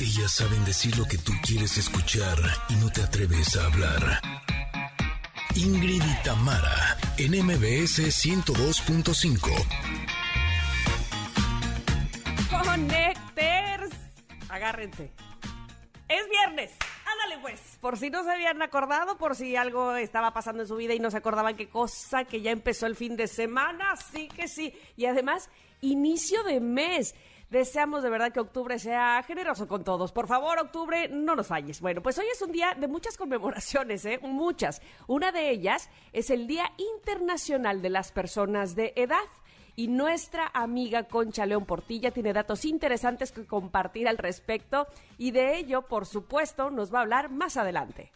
Ellas saben decir lo que tú quieres escuchar y no te atreves a hablar. Ingrid y Tamara, en MBS 102.5. Connecters. Agárrense. Es viernes. Ándale pues. Por si no se habían acordado, por si algo estaba pasando en su vida y no se acordaban qué cosa, que ya empezó el fin de semana. Sí que sí. Y además, inicio de mes. Deseamos de verdad que octubre sea generoso con todos. Por favor, octubre, no nos falles. Bueno, pues hoy es un día de muchas conmemoraciones, ¿eh? Muchas. Una de ellas es el Día Internacional de las Personas de Edad. Y nuestra amiga Concha León Portilla tiene datos interesantes que compartir al respecto y de ello, por supuesto, nos va a hablar más adelante.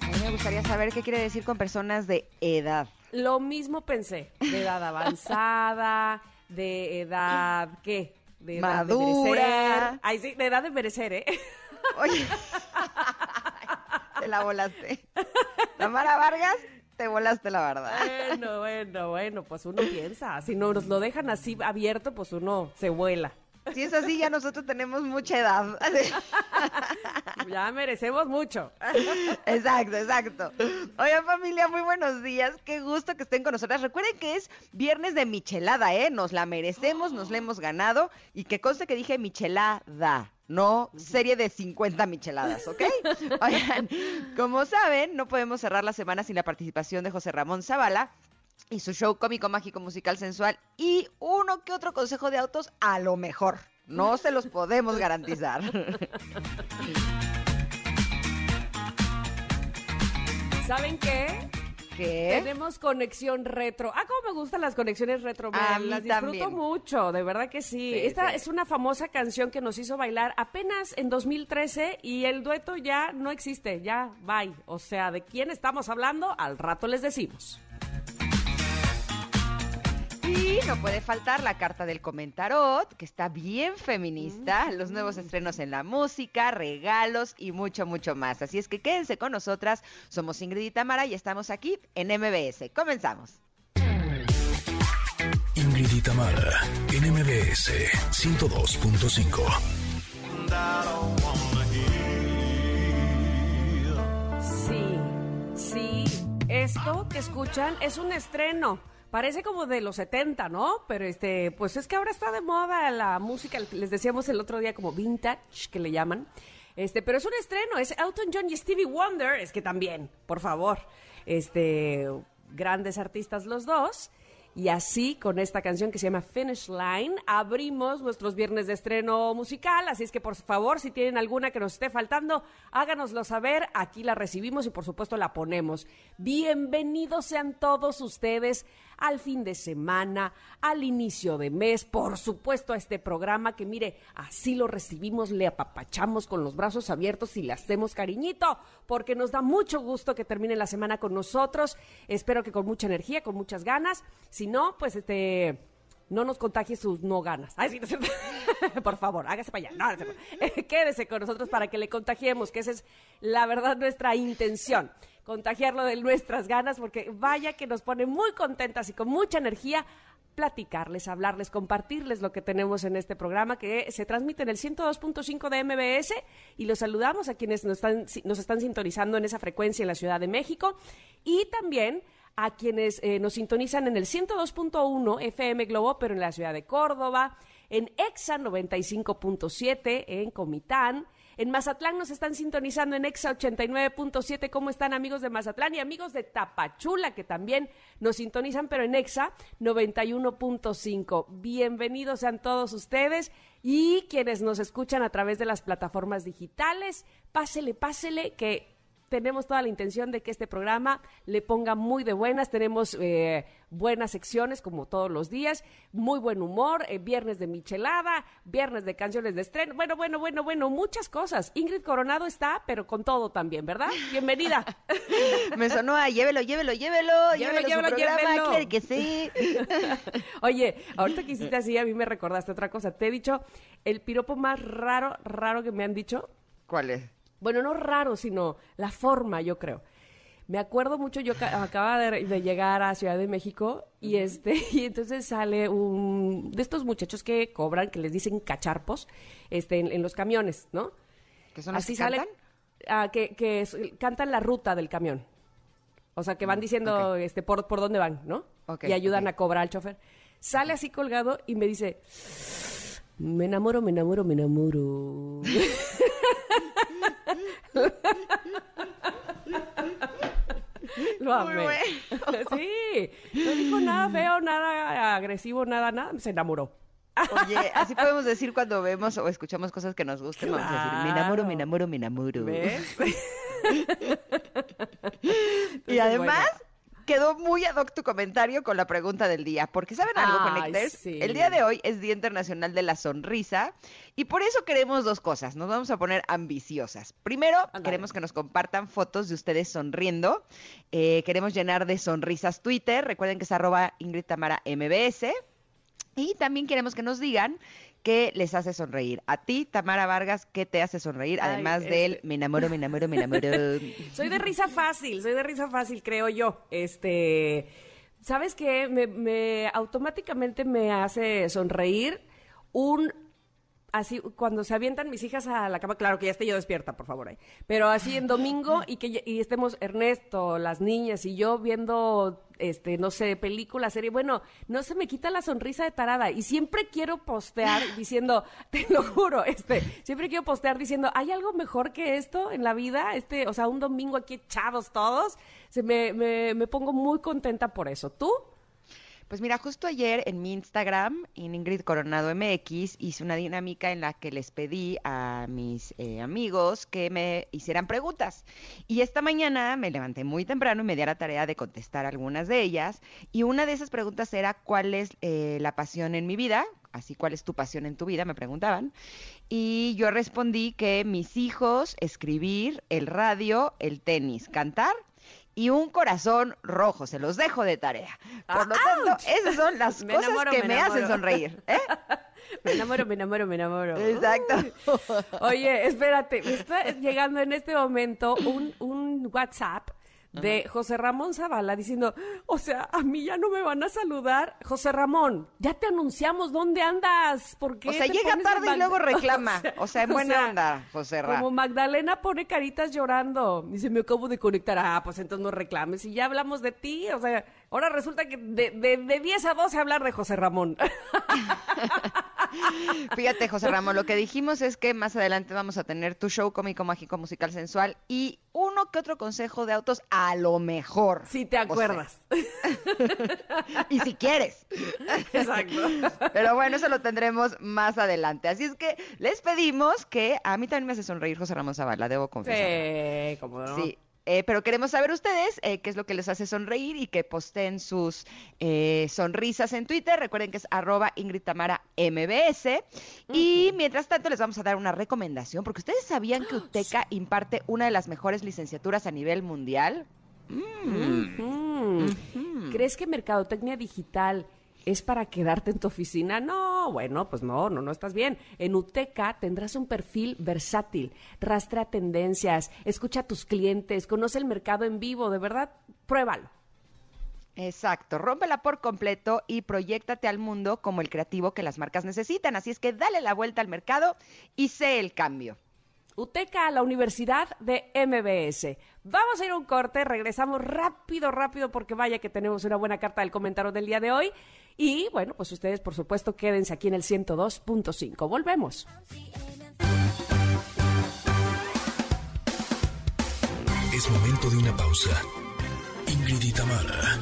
A mí me gustaría saber qué quiere decir con personas de edad. Lo mismo pensé, de edad avanzada, de edad, ¿qué? De edad de Madura. merecer. Ay, sí, de edad de merecer, ¿eh? Oye, te la volaste. Tamara Vargas, te volaste la verdad. Bueno, bueno, bueno, pues uno piensa. Si no nos lo dejan así abierto, pues uno se vuela. Si es así, ya nosotros tenemos mucha edad. Ya merecemos mucho. Exacto, exacto. Oigan, familia, muy buenos días. Qué gusto que estén con nosotras. Recuerden que es viernes de michelada, ¿eh? Nos la merecemos, nos la hemos ganado. Y que conste que dije michelada. No serie de 50 micheladas, ¿ok? Oigan, como saben, no podemos cerrar la semana sin la participación de José Ramón Zavala y su show cómico, mágico, musical, sensual y uno que otro consejo de autos a lo mejor. No se los podemos garantizar. ¿Saben qué? ¿Qué? Tenemos conexión retro. Ah, cómo me gustan las conexiones retro. me A mí las disfruto también. mucho, de verdad que sí. Sí, Esta sí. es una famosa canción que nos hizo bailar apenas en 2013 y el dueto ya no existe, ya bye. O sea, ¿de quién estamos hablando? Al rato les decimos. Y no puede faltar la carta del comentarot, que está bien feminista, Mm. los nuevos estrenos en la música, regalos y mucho, mucho más. Así es que quédense con nosotras. Somos Ingrid y Tamara y estamos aquí en MBS. Comenzamos. Ingrid y Tamara, en MBS 102.5. Sí, sí. Esto que escuchan es un estreno. Parece como de los 70, ¿no? Pero este, pues es que ahora está de moda la música, les decíamos el otro día como vintage, que le llaman. Este, pero es un estreno, es Elton John y Stevie Wonder, es que también, por favor, este, grandes artistas los dos. Y así, con esta canción que se llama Finish Line, abrimos nuestros viernes de estreno musical. Así es que, por favor, si tienen alguna que nos esté faltando, háganoslo saber. Aquí la recibimos y, por supuesto, la ponemos. Bienvenidos sean todos ustedes al fin de semana, al inicio de mes, por supuesto, a este programa que, mire, así lo recibimos, le apapachamos con los brazos abiertos y le hacemos cariñito, porque nos da mucho gusto que termine la semana con nosotros. Espero que con mucha energía, con muchas ganas. Si no, pues este. No nos contagie sus no ganas. Ay, sí, no. Por favor, hágase para allá. No, no Quédese con nosotros para que le contagiemos, que esa es la verdad nuestra intención. Contagiarlo de nuestras ganas, porque vaya que nos pone muy contentas y con mucha energía platicarles, hablarles, compartirles lo que tenemos en este programa que se transmite en el 102.5 de MBS y los saludamos a quienes nos están, nos están sintonizando en esa frecuencia en la Ciudad de México y también a quienes eh, nos sintonizan en el 102.1 FM Globo, pero en la ciudad de Córdoba, en EXA 95.7 en Comitán. En Mazatlán nos están sintonizando en EXA 89.7. ¿Cómo están amigos de Mazatlán y amigos de Tapachula que también nos sintonizan, pero en EXA 91.5? Bienvenidos sean todos ustedes y quienes nos escuchan a través de las plataformas digitales. Pásele, pásele que tenemos toda la intención de que este programa le ponga muy de buenas. Tenemos eh, buenas secciones, como todos los días, muy buen humor, eh, viernes de michelada, viernes de canciones de estreno. Bueno, bueno, bueno, bueno, muchas cosas. Ingrid Coronado está, pero con todo también, ¿verdad? Bienvenida. Me sonó a llévelo, llévelo, llévelo, Llévelo, llévelo, su llévelo, programa, llévelo. claro que sí. Oye, ahorita que hiciste así, a mí me recordaste otra cosa. Te he dicho el piropo más raro, raro que me han dicho. ¿Cuál es? Bueno, no raro, sino la forma, yo creo. Me acuerdo mucho, yo ca- acababa de, de llegar a Ciudad de México y este y entonces sale un de estos muchachos que cobran, que les dicen cacharpos, este en, en los camiones, ¿no? ¿Que son los Así que sale, cantan? ah, que, que cantan la ruta del camión. O sea, que van diciendo Mm, ok. este por, por dónde van, ¿no? Y ayudan a cobrar al chofer. Sale así colgado y me dice, me enamoro, me enamoro, me enamoro. Lo amé. bueno. Sí, no dijo nada feo, nada agresivo, nada, nada, se enamoró. Oye, así podemos decir cuando vemos o escuchamos cosas que nos gusten, vamos a decir, me enamoro, Claro. me enamoro, me enamoro. ¿Ves? Y además quedó muy ad hoc tu comentario con la pregunta del día, porque ¿saben algo, Ay, Connectors? sí. El día de hoy es Día Internacional de la Sonrisa y por eso queremos dos cosas, nos vamos a poner ambiciosas. Primero, queremos que nos compartan fotos de ustedes sonriendo, Eh, queremos llenar de sonrisas Twitter, recuerden que es arroba Ingrid Tamara MBS, y también queremos que nos digan qué les hace sonreír. A ti, Tamara Vargas, ¿qué te hace sonreír? Ay, Además del este- me enamoro, me enamoro, me enamoro. Soy de risa fácil, soy de risa fácil, creo yo. Este, ¿sabes qué? Me, me- automáticamente me hace sonreír un así cuando se avientan mis hijas a la cama, claro que ya esté yo despierta, por favor, ahí. pero así en domingo y que y estemos Ernesto, las niñas y yo viendo este no sé, película, serie, bueno, no se me quita la sonrisa de tarada y siempre quiero postear diciendo, te lo juro, este, siempre quiero postear diciendo, ¿hay algo mejor que esto en la vida? Este, o sea, un domingo aquí echados todos, se me, me, me pongo muy contenta por eso. ¿Tú? Pues mira, justo ayer en mi Instagram, en Ingrid Coronado MX, hice una dinámica en la que les pedí a mis eh, amigos que me hicieran preguntas. Y esta mañana me levanté muy temprano y me di a la tarea de contestar algunas de ellas. Y una de esas preguntas era, ¿cuál es eh, la pasión en mi vida? Así, ¿cuál es tu pasión en tu vida? Me preguntaban. Y yo respondí que mis hijos, escribir, el radio, el tenis, cantar y un corazón rojo. Se los dejo de tarea. Por lo tanto, esas son las Me cosas enamoro, que me me, hacen sonreír. ¿eh? Me enamoro, me enamoro, me enamoro. Exacto. Oye, espérate, me está llegando en este momento un, un WhatsApp de José Ramón Zavala diciendo, o sea, a mí ya no me van a saludar. José Ramón, ya te anunciamos dónde andas. ¿Por qué O sea, llega tarde y luego reclama. O sea, en buena onda, José Ra. Como Magdalena pone caritas llorando. Dice, me acabo de conectar. Ah, pues entonces no reclames. Y ya hablamos de ti. O sea, ahora resulta que de, de, de 10 a 12 hablar de José Ramón. Fíjate, José Ramón, lo que dijimos es que más adelante vamos a tener tu show cómico, mágico, musical, sensual y uno que otro consejo de autos a lo mejor. si te acuerdas. y si quieres. Exacto. Pero bueno, eso lo tendremos más adelante. Así es que les pedimos que a mí también me hace sonreír José Ramón Zavala, debo confesar. Sí, cómo no. Sí. Eh, pero queremos saber ustedes eh, qué es lo que les hace sonreír y que posteen sus eh, sonrisas en Twitter. Recuerden que es arroba Ingrid Tamara MBS. Y mientras tanto les vamos a dar una recomendación, porque ustedes sabían que UTECA imparte una de las mejores licenciaturas a nivel mundial. Mm. ¿Crees que mercadotecnia digital es para quedarte en tu oficina? No, bueno, pues no, no, no estás bien. En UTECA tendrás un perfil versátil, rastrea tendencias, escucha a tus clientes, conoce el mercado en vivo, de verdad, pruébalo. Exacto, rómpela por completo y proyectate al mundo como el creativo que las marcas necesitan. Así es que dale la vuelta al mercado y sé el cambio. UTECA, la Universidad de MBS. Vamos a ir a un corte, regresamos rápido, rápido, porque vaya que tenemos una buena carta del comentario del día de hoy. Y bueno, pues ustedes, por supuesto, quédense aquí en el 102.5. Volvemos. Es momento de una pausa. Ingrid y Tamara,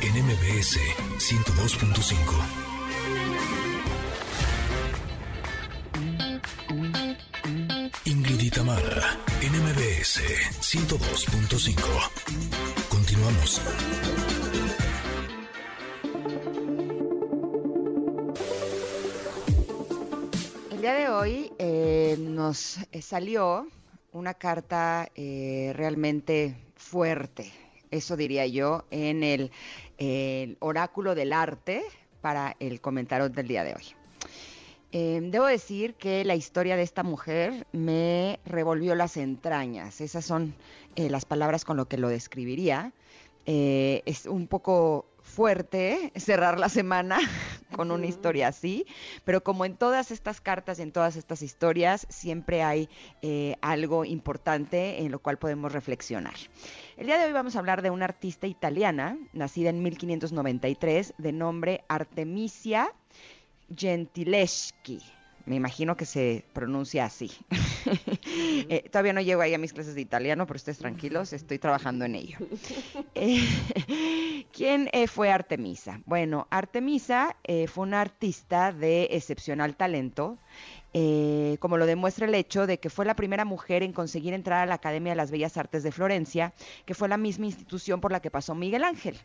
en MBS 102.5. Ingrid y Tamara, en MBS 102.5. Continuamos. Día de hoy eh, nos eh, salió una carta eh, realmente fuerte, eso diría yo, en el, oráculo del arte para el comentario del día de hoy. Em, debo decir que la historia de esta mujer me revolvió las entrañas. Esas son las palabras con lo que lo describiría. Es un poco fuerte cerrar la semana con una historia así, pero como en todas estas cartas y en todas estas historias, siempre hay eh, algo importante en lo cual podemos reflexionar. El día de hoy vamos a hablar de una artista italiana, nacida en 1593, de nombre Artemisia Gentileschi. Me imagino que se pronuncia así. Eh, todavía no llego ahí a mis clases de italiano, pero ustedes tranquilos, estoy trabajando en ello. Eh, ¿Quién eh, fue Artemisa? Bueno, Artemisa fue una artista de excepcional talento. como lo demuestra el hecho de que fue la primera mujer en conseguir entrar a la Academia de las Bellas Artes de Florencia, que fue la misma institución por la que pasó Miguel Ángel.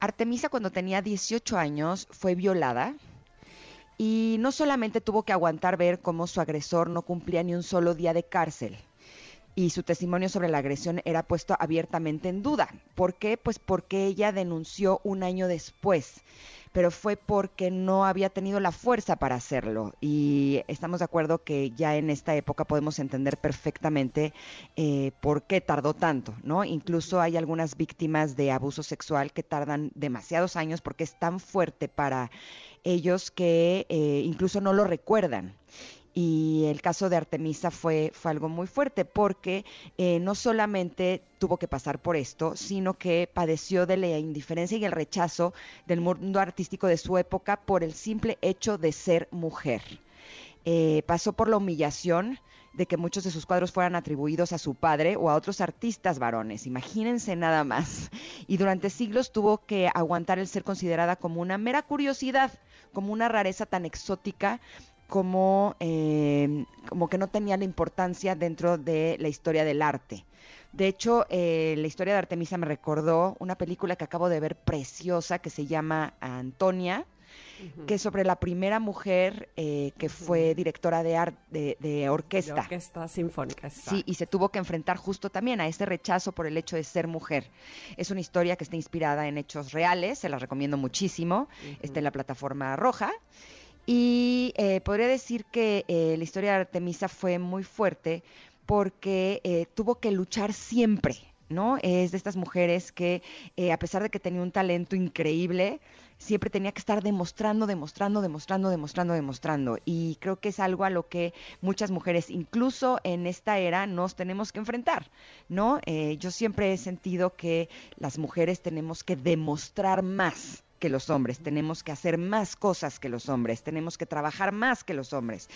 Artemisa cuando tenía 18 años fue violada y no solamente tuvo que aguantar ver cómo su agresor no cumplía ni un solo día de cárcel, y su testimonio sobre la agresión era puesto abiertamente en duda. ¿Por qué? Pues porque ella denunció un año después pero fue porque no había tenido la fuerza para hacerlo. Y estamos de acuerdo que ya en esta época podemos entender perfectamente eh, por qué tardó tanto, ¿no? Incluso hay algunas víctimas de abuso sexual que tardan demasiados años porque es tan fuerte para ellos que eh, incluso no lo recuerdan. Y el caso de Artemisa fue, fue algo muy fuerte porque eh, no solamente tuvo que pasar por esto, sino que padeció de la indiferencia y el rechazo del mundo artístico de su época por el simple hecho de ser mujer. Eh, pasó por la humillación de que muchos de sus cuadros fueran atribuidos a su padre o a otros artistas varones. Imagínense nada más. Y durante siglos tuvo que aguantar el ser considerada como una mera curiosidad, como una rareza tan exótica como, eh, como que no tenía la importancia dentro de la historia del arte. De hecho, eh, la historia de Artemisa me recordó una película que acabo de ver preciosa que se llama Antonia, que es sobre la primera mujer eh, que fue directora de, arte de, orquesta. De orquesta sinfónica. Sí, y se tuvo que enfrentar justo también a ese rechazo por el hecho de ser mujer. Es una historia que está inspirada en hechos reales, se la recomiendo muchísimo. Está en la plataforma roja. Y eh, podría decir que eh, la historia de Artemisa fue muy fuerte porque tuvo que luchar siempre, ¿no? Es de estas mujeres que, a pesar de que tenía un talento increíble, siempre tenía que estar demostrando, demostrando, demostrando, demostrando, demostrando. Y creo que es algo a lo que muchas mujeres, incluso en esta era, nos tenemos que enfrentar, ¿no? yo siempre he sentido que las mujeres tenemos que demostrar más que los hombres, tenemos que hacer más cosas que los hombres, tenemos que trabajar más que los hombres.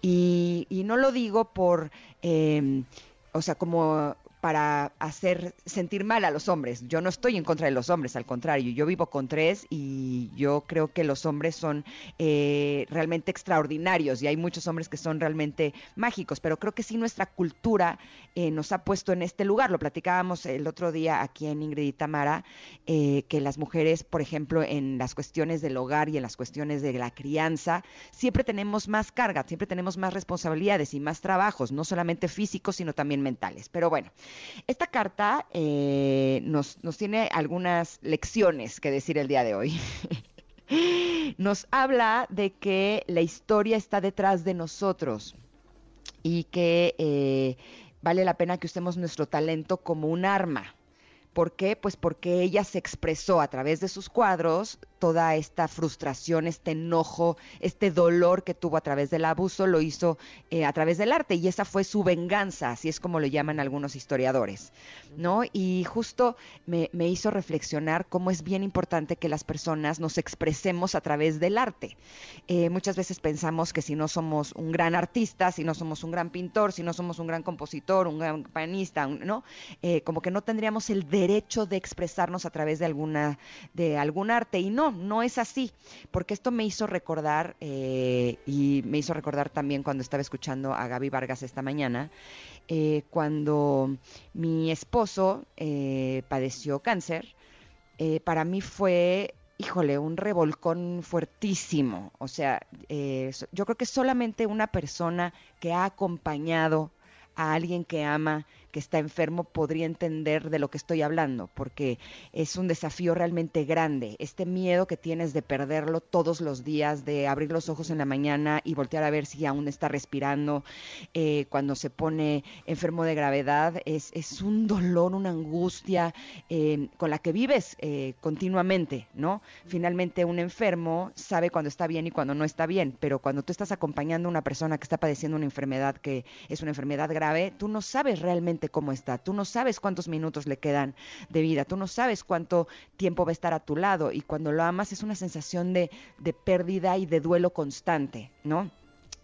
Y, no lo digo por, eh, o sea, como para hacer sentir mal a los hombres. Yo no estoy en contra de los hombres, al contrario, yo vivo con tres y yo creo que los hombres son eh, realmente extraordinarios y hay muchos hombres que son realmente mágicos, pero creo que sí nuestra cultura eh, nos ha puesto en este lugar. Lo platicábamos el otro día aquí en Ingrid y Tamara, eh, que las mujeres, por ejemplo, en las cuestiones del hogar y en las cuestiones de la crianza, siempre tenemos más carga, siempre tenemos más responsabilidades y más trabajos, no solamente físicos, sino también mentales. Pero bueno, esta carta eh, nos, nos tiene algunas lecciones que decir el día de hoy. nos habla de que la historia está detrás de nosotros y que eh, vale la pena que usemos nuestro talento como un arma. ¿Por qué? Pues porque ella se expresó a través de sus cuadros toda esta frustración, este enojo, este dolor que tuvo a través del abuso, lo hizo eh, a través del arte y esa fue su venganza, así es como lo llaman algunos historiadores, ¿no? Y justo me, hizo reflexionar cómo es bien importante que las personas nos expresemos a través del arte. Eh, muchas veces pensamos que si no somos un gran artista, si no somos un gran pintor, si no somos un gran compositor, un gran pianista, ¿no? Eh, como que no tendríamos el derecho de expresarnos a través de alguna de algún arte y no no, es así, porque esto me hizo recordar, eh, y me hizo recordar también cuando estaba escuchando a Gaby Vargas esta mañana, eh, cuando mi esposo eh, padeció cáncer, para mí fue híjole, un revolcón fuertísimo. O sea, yo creo que solamente una persona que ha acompañado a alguien que ama que está enfermo podría entender de lo que estoy hablando, porque es un desafío realmente grande. Este miedo que tienes de perderlo todos los días, de abrir los ojos en la mañana y voltear a ver si aún está respirando, eh, cuando se pone enfermo de gravedad, es, es un dolor, una angustia eh, con la que vives eh, continuamente, ¿no? Finalmente un enfermo sabe cuando está bien y cuando no está bien, pero cuando tú estás acompañando a una persona que está padeciendo una enfermedad que es una enfermedad grave, tú no sabes realmente cómo está, tú no sabes cuántos minutos le quedan de vida, tú no sabes cuánto tiempo va a estar a tu lado y cuando lo amas es una sensación de, de pérdida y de duelo constante, ¿no?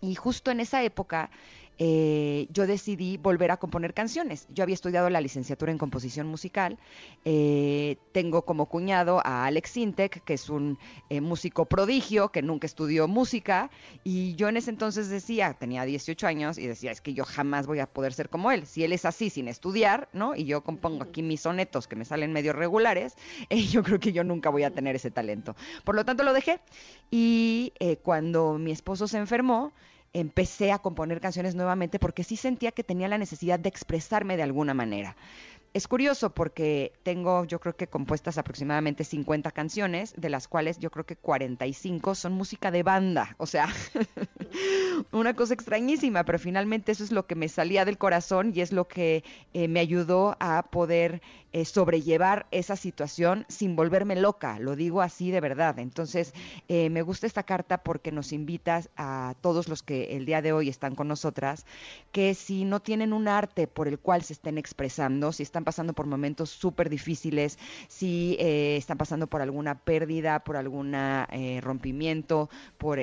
Y justo en esa época eh, yo decidí volver a componer canciones. Yo había estudiado la licenciatura en composición musical. Eh, tengo como cuñado a Alex Sintek, que es un eh, músico prodigio, que nunca estudió música. Y yo en ese entonces decía, tenía 18 años, y decía, es que yo jamás voy a poder ser como él. Si él es así sin estudiar, ¿no? Y yo compongo aquí mis sonetos que me salen medio regulares, yo creo que yo nunca voy a tener ese talento. Por lo tanto, lo dejé. Y cuando mi esposo se enfermó, empecé a componer canciones nuevamente porque sí sentía que tenía la necesidad de expresarme de alguna manera. Es curioso porque tengo, yo creo que compuestas aproximadamente 50 canciones, de las cuales yo creo que 45 son música de banda. O sea, una cosa extrañísima, pero finalmente eso es lo que me salía del corazón y es lo que eh, me ayudó a poder eh, sobrellevar esa situación sin volverme loca, lo digo así de verdad. Entonces, eh, me gusta esta carta porque nos invita a todos los que el día de hoy están con nosotras, que si no tienen un arte por el cual se estén expresando, si están pasando por momentos súper difíciles, si están pasando por alguna pérdida, por algún rompimiento, por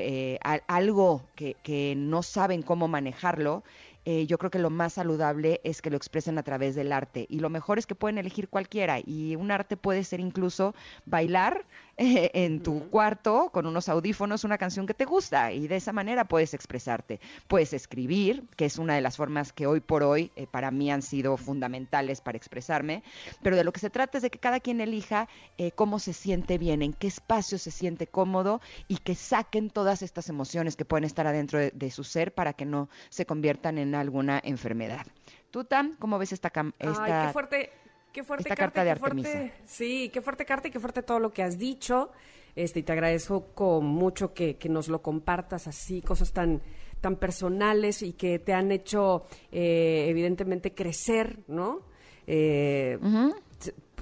algo que, que no saben cómo manejarlo, eh, yo creo que lo más saludable es que lo expresen a través del arte. Y lo mejor es que pueden elegir cualquiera. Y un arte puede ser incluso bailar en tu cuarto con unos audífonos una canción que te gusta y de esa manera puedes expresarte. Puedes escribir, que es una de las formas que hoy por hoy eh, para mí han sido fundamentales para expresarme, pero de lo que se trata es de que cada quien elija eh, cómo se siente bien, en qué espacio se siente cómodo y que saquen todas estas emociones que pueden estar adentro de, su ser para que no se conviertan en alguna enfermedad. Tú, Tam, ¿cómo ves esta, esta... Ay, qué fuerte Qué fuerte esta carta, de Artemisa. sí, qué fuerte carta y qué fuerte todo lo que has dicho. Este, y te agradezco con mucho que, nos lo compartas así, cosas tan, tan personales y que te han hecho, eh, evidentemente, crecer, ¿no? Eh,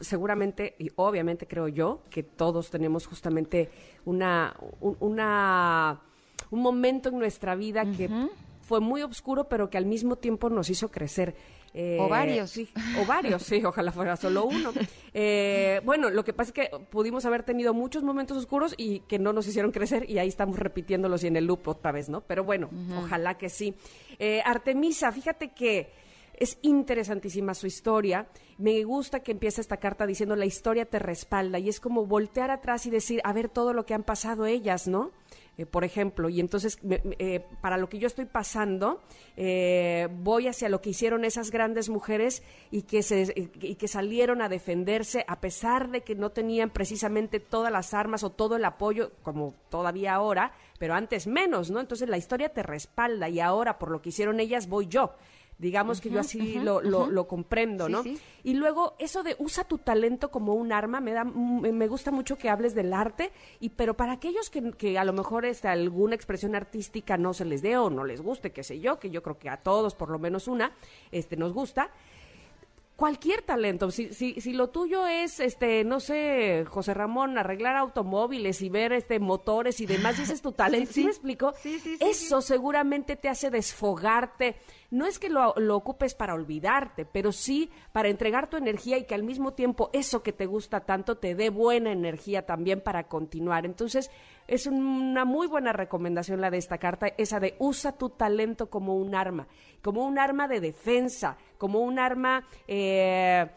seguramente, y obviamente creo yo, que todos tenemos justamente una, un, una, un momento en nuestra vida que fue muy oscuro, pero que al mismo tiempo nos hizo crecer. Eh, o varios. Sí, o varios, sí, ojalá fuera solo uno. Eh, bueno, lo que pasa es que pudimos haber tenido muchos momentos oscuros y que no nos hicieron crecer y ahí estamos repitiéndolos y en el loop otra vez, ¿no? Pero bueno, ojalá que sí. Eh, Artemisa, fíjate que es interesantísima su historia. Me gusta que empieza esta carta diciendo la historia te respalda y es como voltear atrás y decir, a ver todo lo que han pasado ellas, ¿no? Eh, por ejemplo, y entonces eh, para lo que yo estoy pasando, eh, voy hacia lo que hicieron esas grandes mujeres y que, se, y que salieron a defenderse a pesar de que no tenían precisamente todas las armas o todo el apoyo, como todavía ahora, pero antes menos, ¿no? Entonces la historia te respalda y ahora por lo que hicieron ellas voy yo. Digamos que yo así lo, lo, comprendo, ¿no? Y luego eso de usa tu talento como un arma, me da me gusta mucho que hables del arte, y pero para aquellos que, que a lo mejor este, alguna expresión artística no se les dé o no les guste, qué sé yo, que yo creo que a todos por lo menos una este nos gusta, cualquier talento. Si, si, si lo tuyo es, este, no sé, José Ramón, arreglar automóviles y ver este motores y demás, ese es tu talento. ¿Sí, me explico? Sí, sí, Eso seguramente te hace desfogarte. No es que lo, lo, ocupes para olvidarte, pero sí para entregar tu energía y que al mismo tiempo eso que te gusta tanto te dé buena energía también para continuar. Entonces, es una muy buena recomendación la de esta carta, esa de usa tu talento como un arma, como un arma de defensa, como un arma... Eh,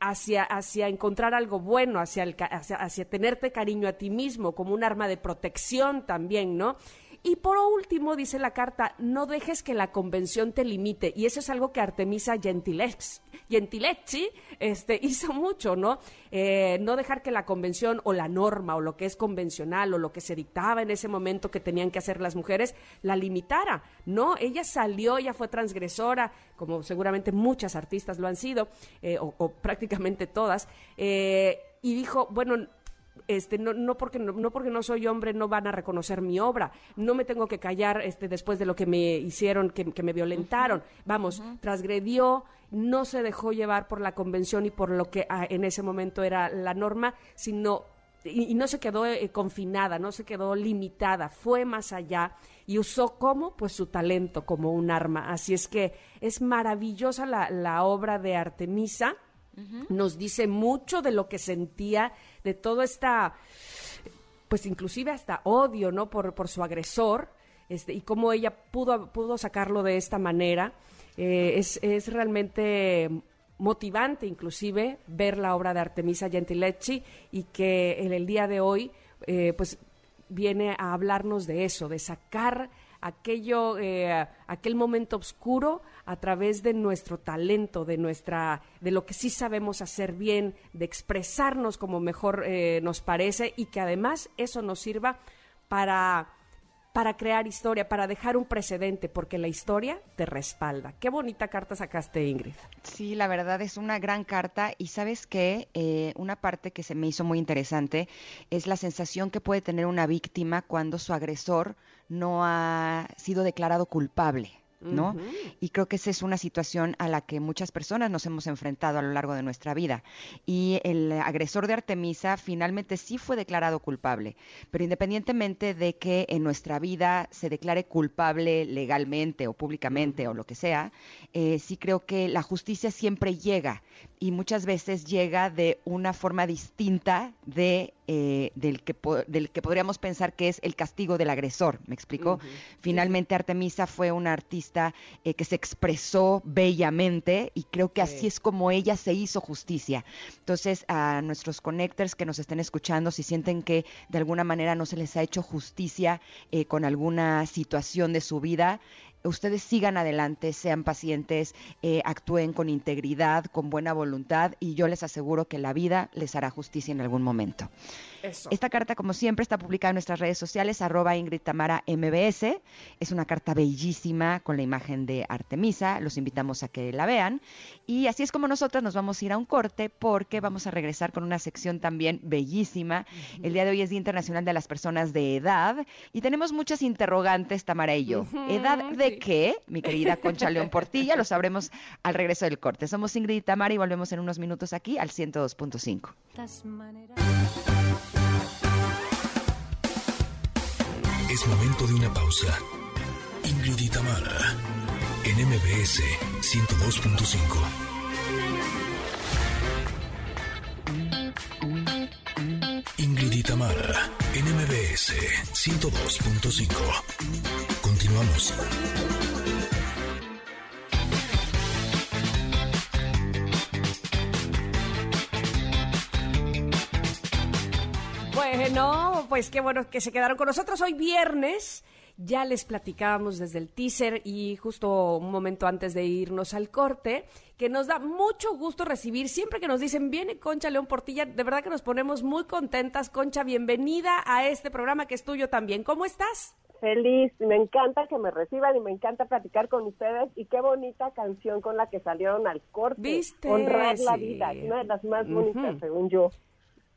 hacia, hacia encontrar algo bueno, hacia, hacia, hacia tenerte cariño a ti mismo, como un arma de protección también, ¿no? Y por último, dice la carta, no dejes que la convención te limite. Y eso es algo que Artemisa Gentilex, Gentilecci este, hizo mucho, ¿no? Eh, no dejar que la convención o la norma o lo que es convencional o lo que se dictaba en ese momento que tenían que hacer las mujeres la limitara, ¿no? Ella salió, ella fue transgresora, como seguramente muchas artistas lo han sido, eh, o, prácticamente todas, eh, y dijo, bueno, este, no, no, porque, no, porque no soy hombre no van a reconocer mi obra, no me tengo que callar este, después de lo que me hicieron, que, me violentaron. Vamos, transgredió, no se dejó llevar por la convención y por lo que ah, en ese momento era la norma, sino y, no se quedó eh, confinada, no se quedó limitada, fue más allá y usó como pues su talento como un arma. Así es que es maravillosa la, la obra de Artemisa nos dice mucho de lo que sentía, de todo esta, pues inclusive hasta odio, ¿no? Por, por su agresor, este, y cómo ella pudo, pudo sacarlo de esta manera. Eh, es, es realmente motivante inclusive ver la obra de Artemisa Gentilecci y que en el día de hoy eh, pues viene a hablarnos de eso, de sacar aquello, eh, aquel momento oscuro a través de nuestro talento, de nuestra, de lo que sí sabemos hacer bien, de expresarnos como mejor eh, nos parece y que además eso nos sirva para para crear historia, para dejar un precedente, porque la historia te respalda. Qué bonita carta sacaste, Ingrid. Sí, la verdad es una gran carta y sabes que eh, una parte que se me hizo muy interesante es la sensación que puede tener una víctima cuando su agresor no ha sido declarado culpable. ¿no? Y creo que esa es una situación a la que muchas personas nos hemos enfrentado a lo largo de nuestra vida. Y el agresor de Artemisa finalmente sí fue declarado culpable, pero independientemente de que en nuestra vida se declare culpable legalmente o públicamente o lo que sea, eh, sí creo que la justicia siempre llega y muchas veces llega de una forma distinta de eh, del, que, del que podríamos pensar que es el castigo del agresor, ¿me explico? Finalmente Artemisa fue una artista eh, que se expresó bellamente y creo que así es como ella se hizo justicia. Entonces, a nuestros connectors que nos estén escuchando, si sienten que de alguna manera no se les ha hecho justicia eh, con alguna situación de su vida, ustedes sigan adelante, sean pacientes, eh, actúen con integridad, con buena voluntad y yo les aseguro que la vida les hará justicia en algún momento. Esta carta, como siempre, está publicada en nuestras redes sociales, arroba Ingrid Tamara MBS. Es una carta bellísima con la imagen de Artemisa. Los invitamos a que la vean. Y así es como nosotros nos vamos a ir a un corte porque vamos a regresar con una sección también bellísima. El día de hoy es Día Internacional de las Personas de Edad y tenemos muchas interrogantes, Tamara y yo. ¿Edad de qué? Mi querida Concha León Portilla, lo sabremos al regreso del corte. Somos Ingrid y Tamara y volvemos en unos minutos aquí al 102.5. Es momento de una pausa. Ingrid y Tamara, en MBS 102.5. Ingrid y Tamara, en MBS 102.5. Continuamos. Bueno, pues qué bueno que se quedaron con nosotros hoy viernes. Ya les platicábamos desde el teaser y justo un momento antes de irnos al corte, que nos da mucho gusto recibir siempre que nos dicen, viene Concha León Portilla, de verdad que nos ponemos muy contentas. Concha, bienvenida a este programa que es tuyo también. ¿Cómo estás? Feliz, me encanta que me reciban y me encanta platicar con ustedes y qué bonita canción con la que salieron al corte. ¿Viste? Honrar la vida, una de las más bonitas según yo.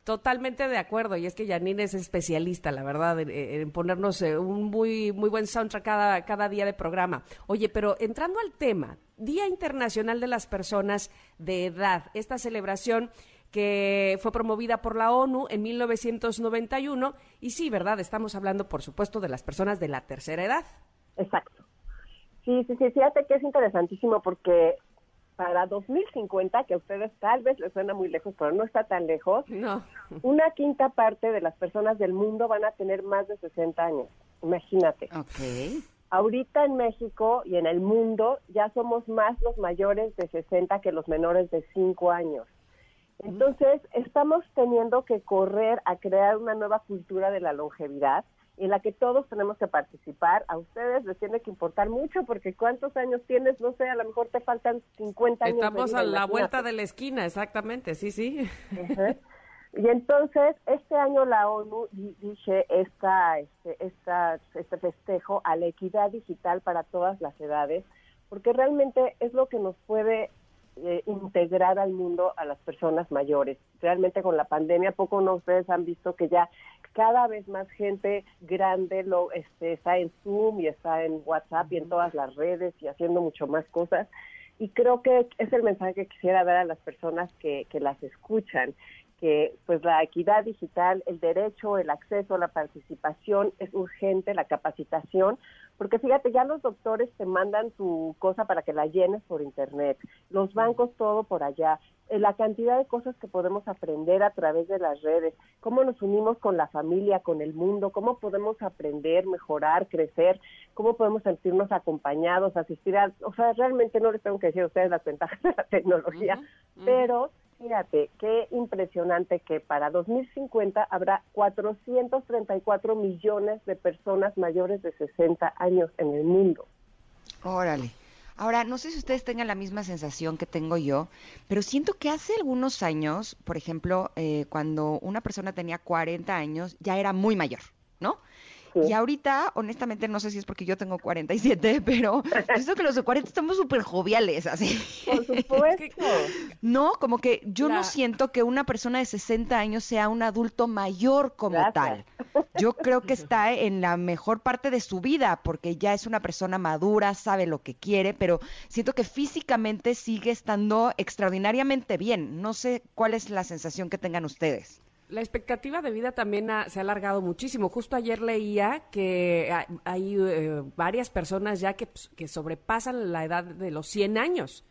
Totalmente de acuerdo, y es que Janine es especialista, la verdad, en, ponernos eh, un muy, muy buen soundtrack cada, cada día de programa. Oye, pero entrando al tema, Día Internacional de las Personas de Edad, esta celebración que fue promovida por la ONU en 1991, y sí, ¿verdad? Estamos hablando, por supuesto, de las personas de la tercera edad. Exacto. Sí, sí, sí, fíjate que es interesantísimo porque para 2050, que a ustedes tal vez les suena muy lejos, pero no está tan lejos, no. una quinta parte de las personas del mundo van a tener más de 60 años. Imagínate. Okay. Ahorita en México y en el mundo ya somos más los mayores de 60 que los menores de 5 años. Entonces, estamos teniendo que correr a crear una nueva cultura de la longevidad en la que todos tenemos que participar. A ustedes les tiene que importar mucho porque cuántos años tienes, no sé, a lo mejor te faltan 50 años. Estamos a la vuelta de la esquina, exactamente, sí, sí. Y entonces, este año la ONU dice esta, este, esta, este festejo a la equidad digital para todas las edades, porque realmente es lo que nos puede eh, integrar al mundo a las personas mayores. Realmente con la pandemia, poco no ustedes han visto que ya cada vez más gente grande lo este, está en Zoom y está en WhatsApp y en todas las redes y haciendo mucho más cosas. Y creo que es el mensaje que quisiera dar a las personas que, que las escuchan que pues la equidad digital, el derecho, el acceso, la participación es urgente, la capacitación, porque fíjate, ya los doctores te mandan tu cosa para que la llenes por internet, los bancos todo por allá, eh, la cantidad de cosas que podemos aprender a través de las redes, cómo nos unimos con la familia, con el mundo, cómo podemos aprender, mejorar, crecer, cómo podemos sentirnos acompañados, asistir a, o sea, realmente no les tengo que decir a ustedes las ventajas de la tecnología, pero Fíjate, qué impresionante que para 2050 habrá 434 millones de personas mayores de 60 años en el mundo. Órale. Ahora, no sé si ustedes tengan la misma sensación que tengo yo, pero siento que hace algunos años, por ejemplo, eh, cuando una persona tenía 40 años, ya era muy mayor, ¿no? Y ahorita, honestamente, no sé si es porque yo tengo 47, pero siento que los de 40 estamos súper joviales, así. Por supuesto. no, como que yo no siento que una persona de 60 años sea un adulto mayor como tal. Yo creo que está en la mejor parte de su vida, porque ya es una persona madura, sabe lo que quiere, pero siento que físicamente sigue estando extraordinariamente bien. No sé cuál es la sensación que tengan ustedes la expectativa de vida también se ha alargado muchísimo. Justo ayer leía que hay, eh, varias personas ya que, pues, que, sobrepasan la edad de los 100 años.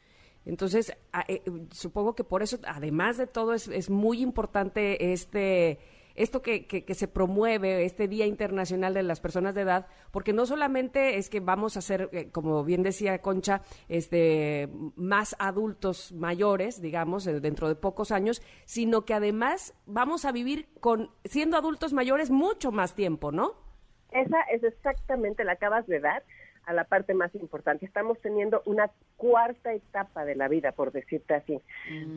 Entonces, eh, supongo que por eso, además de todo, es, es muy importante este esto que, que, se promueve, este Día Internacional de las Personas de Edad, porque no solamente es que vamos a ser, eh, como bien decía Concha, este, más adultos mayores, digamos, eh, dentro de pocos años, sino que además vamos a vivir con siendo adultos mayores mucho más tiempo, ¿no? Esa es exactamente la acabas de dar a la parte más importante. Estamos teniendo una cuarta etapa de la vida, por decirte así.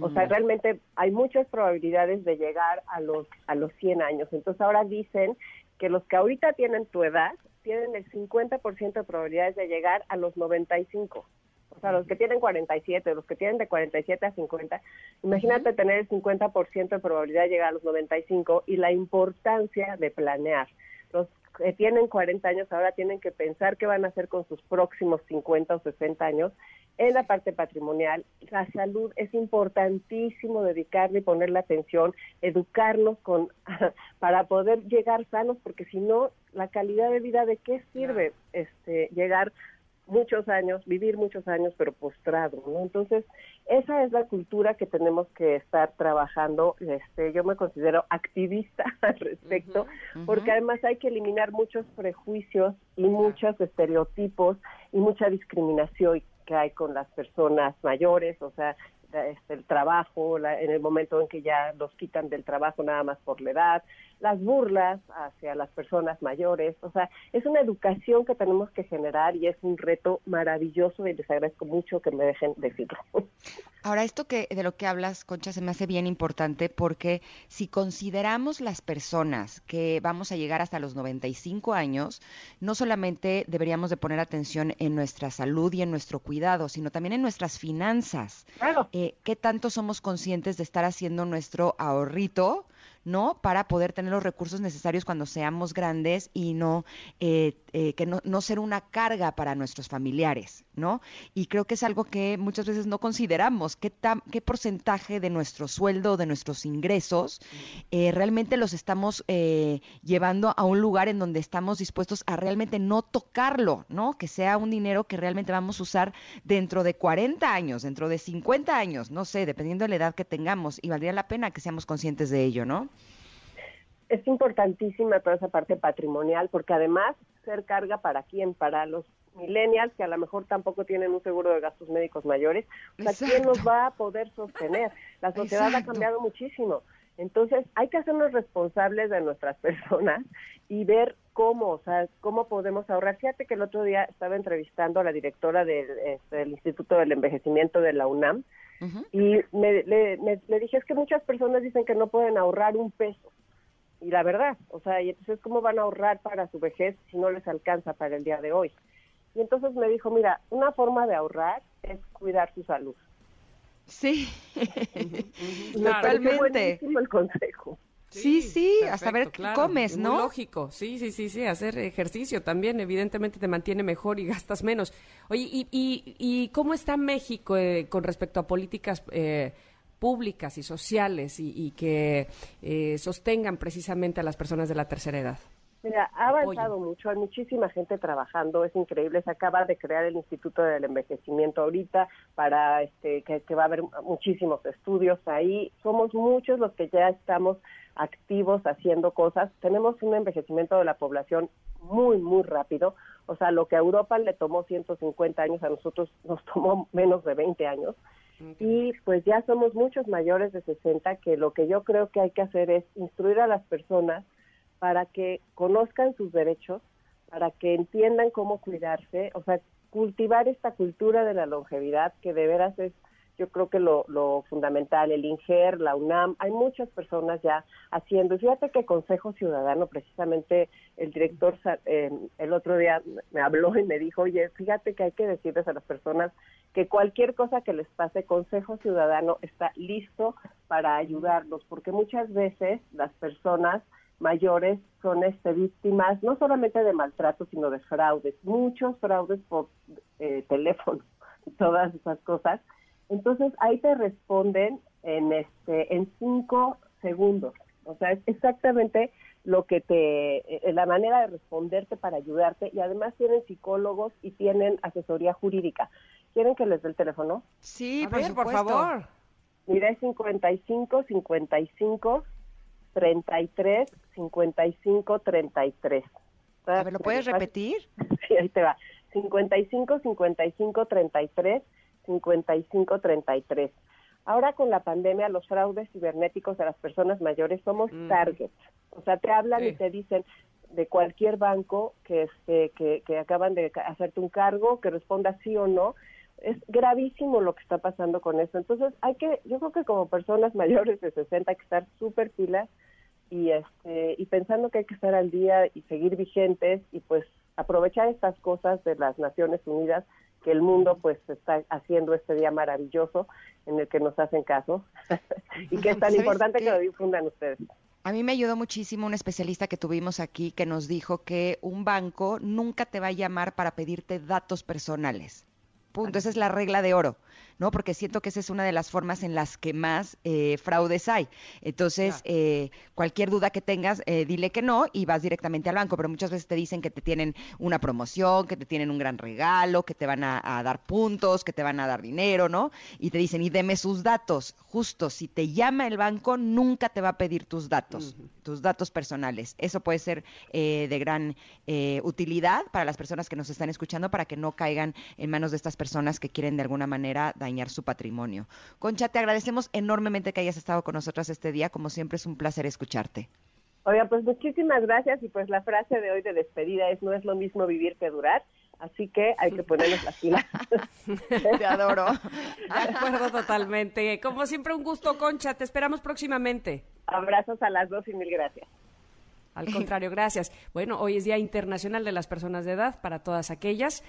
O sea, mm. realmente hay muchas probabilidades de llegar a los a los 100 años. Entonces ahora dicen que los que ahorita tienen tu edad tienen el 50% de probabilidades de llegar a los 95. O sea, los que tienen 47, los que tienen de 47 a 50, imagínate tener el 50% de probabilidad de llegar a los 95 y la importancia de planear. Los que tienen 40 años ahora tienen que pensar qué van a hacer con sus próximos 50 o 60 años en la parte patrimonial. La salud es importantísimo dedicarle y ponerle atención, educarnos con para poder llegar sanos, porque si no, la calidad de vida de qué sirve este llegar muchos años, vivir muchos años, pero postrado, ¿no? Entonces, esa es la cultura que tenemos que estar trabajando. Este, yo me considero activista al respecto, porque además hay que eliminar muchos prejuicios y muchos estereotipos y mucha discriminación que hay con las personas mayores, o sea, este, el trabajo, en el momento en que ya los quitan del trabajo nada más por la edad, las burlas hacia las personas mayores, o sea, es una educación que tenemos que generar y es un reto maravilloso y les agradezco mucho que me dejen decirlo. Ahora, esto que de lo que hablas, Concha, se me hace bien importante porque si consideramos las personas que vamos a llegar hasta los 95 años, no solamente deberíamos de poner atención en nuestra salud y en nuestro cuidado, sino también en nuestras finanzas. Claro. Eh, ¿Qué tanto somos conscientes de estar haciendo nuestro ahorrito? ¿No? Para poder tener los recursos necesarios cuando seamos grandes y no, eh, eh, que no, no, ser una carga para nuestros familiares, ¿no? Y creo que es algo que muchas veces no consideramos, qué, qué porcentaje de nuestro sueldo, de nuestros ingresos, eh, realmente los estamos llevando a un lugar en donde estamos dispuestos a realmente no tocarlo, ¿no? Que sea un dinero que realmente vamos a usar dentro de 40 años, dentro de 50 años, no sé, dependiendo de la edad que tengamos, y valdría la pena que seamos conscientes de ello, ¿no? Es importantísima toda esa parte patrimonial, porque además ser carga para quién, para los millennials que a lo mejor tampoco tienen un seguro de gastos médicos mayores, o sea, ¿quién nos va a poder sostener? La sociedad ha cambiado muchísimo. Entonces, hay que hacernos responsables de nuestras personas y ver cómo, o sea, cómo podemos ahorrar. Fíjate que el otro día estaba entrevistando a la directora del, este, del Instituto del Envejecimiento de la UNAM y me, le, le dije, es que muchas personas dicen que no pueden ahorrar un peso. Y la verdad, o sea, y entonces, ¿cómo van a ahorrar para su vejez si no les alcanza para el día de hoy? Y entonces me dijo, mira, una forma de ahorrar es cuidar su salud. Sí, totalmente. el consejo. Sí, sí, hasta ver qué comes, ¿no? lógico, sí, sí, sí, sí, hacer ejercicio también, evidentemente te mantiene mejor y gastas menos. Oye, ¿y, y, y cómo está México eh, con respecto a políticas eh, públicas y sociales y, que eh, sostengan precisamente a las personas de la tercera edad? Mira, ha avanzado mucho, hay muchísima gente trabajando, es increíble, se acaba de crear el Instituto del Envejecimiento ahorita para este que, va a haber muchísimos estudios ahí, somos muchos los que ya estamos activos haciendo cosas, tenemos un envejecimiento de la población muy, muy rápido, o sea, lo que a Europa le tomó 150 años, a nosotros nos tomó menos de 20 años, y pues ya somos muchos mayores de 60 que lo que yo creo que hay que hacer es instruir a las personas para que conozcan sus derechos, para que entiendan cómo cuidarse, o sea, cultivar esta cultura de la longevidad que de veras es yo creo que lo, fundamental, el INGER, la UNAM, hay muchas personas ya haciendo. Fíjate que Consejo Ciudadano, precisamente el director eh, el otro día me habló y me dijo, oye, fíjate que hay que decirles a las personas que cualquier cosa que les pase, Consejo Ciudadano está listo para ayudarlos, porque muchas veces las personas mayores son este, víctimas no solamente de maltrato, sino de fraudes, muchos fraudes por eh, teléfono todas esas cosas. Entonces ahí te responden en, este, en cinco segundos. O sea, es exactamente lo que te, eh, la manera de responderte para ayudarte y además tienen psicólogos y tienen asesoría jurídica. ¿Quieren que les dé el teléfono? Sí, por, por favor. Mira, es 55 55 33 55 33. A ver, ¿lo puedes repetir? Sí, ahí te va. 55 55 33 55 33. Ahora con la pandemia, los fraudes cibernéticos de las personas mayores somos targets. O sea, te hablan y te dicen de cualquier banco que, este, que, que acaban de hacerte un cargo, que responda sí o no. Es gravísimo lo que está pasando con eso. Entonces, hay que, yo creo que como personas mayores de 60 hay que estar súper pilas y este y pensando que hay que estar al día y seguir vigentes y pues aprovechar estas cosas de las Naciones Unidas que el mundo pues está haciendo este día maravilloso en el que nos hacen caso y que es tan importante que lo difundan ustedes. A mí me ayudó muchísimo un especialista que tuvimos aquí que nos dijo que un banco nunca te va a llamar para pedirte datos personales. Punto. Esa es la regla de oro. ¿No? Porque siento que esa es una de las formas en las que más eh, fraudes hay. Entonces, eh, cualquier duda que tengas, eh, dile que no y vas directamente al banco, pero muchas veces te dicen que te tienen una promoción, que te tienen un gran regalo, que te van a, dar puntos, que te van a dar dinero, ¿no? Y te dicen, y deme sus datos. Justo, si te llama el banco, nunca te va a pedir tus datos, tus datos personales. Eso puede ser de gran utilidad para las personas que nos están escuchando para que no caigan en manos de estas personas que quieren de alguna manera dañar su patrimonio. Concha, te agradecemos enormemente que hayas estado con nosotras este día. Como siempre, es un placer escucharte. Oiga, pues muchísimas gracias y pues la frase de hoy de despedida es no es lo mismo vivir que durar, así que hay que ponernos las pilas. Te adoro. De acuerdo totalmente. Como siempre un gusto, Concha, te esperamos próximamente. Abrazos a las dos y mil gracias. Al contrario, gracias. Bueno, hoy es Día Internacional de las Personas de Edad para todas aquellas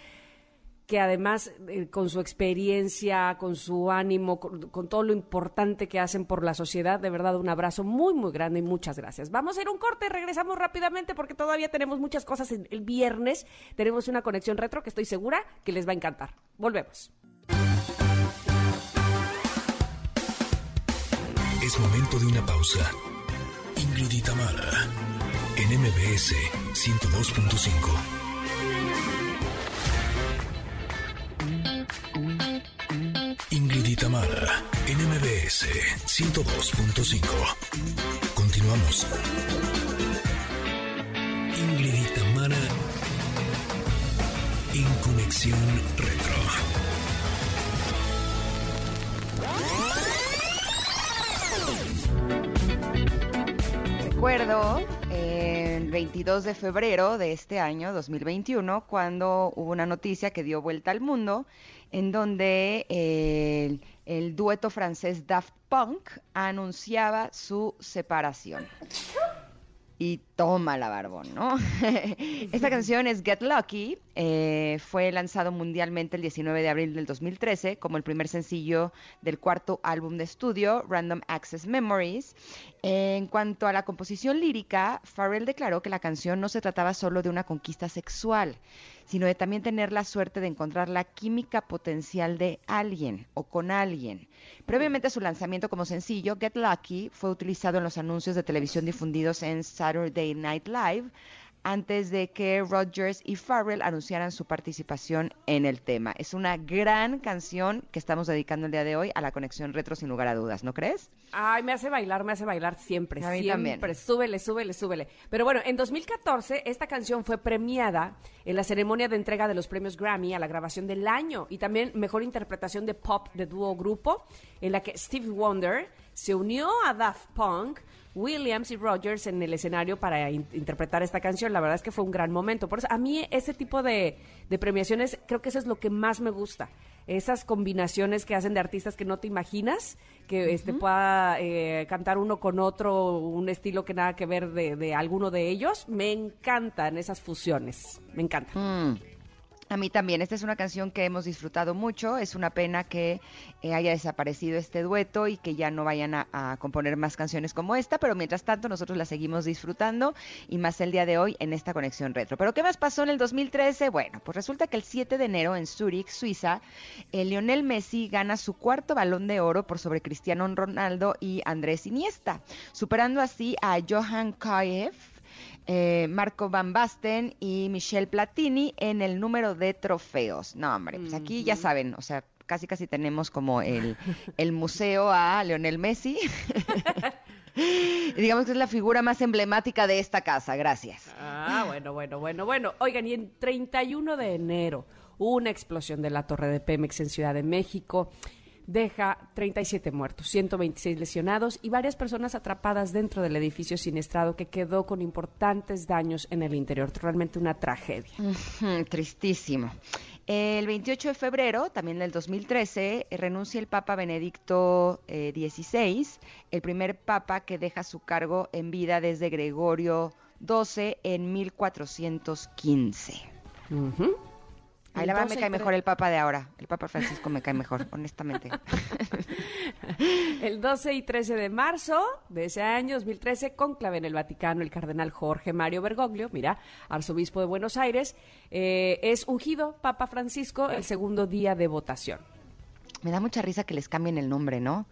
que además eh, con su experiencia, con su ánimo, con, todo lo importante que hacen por la sociedad, de verdad un abrazo muy, muy grande y muchas gracias. Vamos a ir un corte, regresamos rápidamente porque todavía tenemos muchas cosas. El viernes tenemos una conexión retro que estoy segura que les va a encantar. Volvemos. Es momento de una pausa. Ingrid Mara en MBS 102.5. Itamara, NMBS 102.5. Continuamos. Ingrid Itamara en Conexión Retro. Recuerdo el 22 de febrero de este año, 2021, cuando hubo una noticia que dio vuelta al mundo, en donde el, el dueto francés Daft Punk anunciaba su separación y toma la barbón, ¿no? Esta canción es Get Lucky, eh, fue lanzado mundialmente el 19 de abril del 2013 como el primer sencillo del cuarto álbum de estudio, Random Access Memories. En cuanto a la composición lírica, Pharrell declaró que la canción no se trataba solo de una conquista sexual, sino de también tener la suerte de encontrar la química potencial de alguien o con alguien. Previamente a su lanzamiento como sencillo, Get Lucky fue utilizado en los anuncios de televisión difundidos en Saturday Night Live, antes de que Rodgers y Farrell anunciaran su participación en el tema. Es una gran canción que estamos dedicando el día de hoy a la conexión retro sin lugar a dudas, ¿no crees? Ay, me hace bailar, me hace bailar siempre, A mí siempre. también. Súbele, súbele, súbele. Pero bueno, en 2014 esta canción fue premiada en la ceremonia de entrega de los premios Grammy a la grabación del año y también mejor interpretación de pop de dúo grupo, en la que Steve Wonder se unió a Daft Punk. Williams y Rogers en el escenario para in- interpretar esta canción. La verdad es que fue un gran momento. Por eso, a mí ese tipo de, de premiaciones, creo que eso es lo que más me gusta. Esas combinaciones que hacen de artistas que no te imaginas, que este pueda eh, cantar uno con otro, un estilo que nada que ver de, de alguno de ellos. Me encantan esas fusiones. Me encantan. Mm. A mí también, esta es una canción que hemos disfrutado mucho, es una pena que eh, haya desaparecido este dueto y que ya no vayan a, componer más canciones como esta, pero mientras tanto nosotros la seguimos disfrutando y más el día de hoy en esta conexión retro. ¿Pero qué más pasó en el 2013? Bueno, pues resulta que el 7 de enero en Zurich, Suiza, eh, Lionel Messi gana su cuarto balón de oro por sobre Cristiano Ronaldo y Andrés Iniesta, superando así a Johan Cruyff, eh, Marco Van Basten y Michelle Platini en el número de trofeos. No, hombre, pues aquí ya saben, o sea, casi casi tenemos como el, el museo a Leonel Messi. Digamos que es la figura más emblemática de esta casa, gracias. Ah, bueno, bueno, bueno, bueno. Oigan, y en 31 de enero, una explosión de la torre de Pemex en Ciudad de México deja 37 muertos, 126 lesionados y varias personas atrapadas dentro del edificio siniestrado que quedó con importantes daños en el interior. Realmente una tragedia. Tristísimo. El 28 de febrero, también del 2013, eh, renuncia el Papa Benedicto eh, XVI, el primer papa que deja su cargo en vida desde Gregorio XII en 1415. Ujú. Ahí la verdad me cae mejor el Papa de ahora. El Papa Francisco me cae mejor, honestamente. El 12 y 13 de marzo de ese año, 2013, conclave en el Vaticano el cardenal Jorge Mario Bergoglio, mira, arzobispo de Buenos Aires, eh, es ungido Papa Francisco el segundo día de votación. Me da mucha risa que les cambien el nombre, ¿no?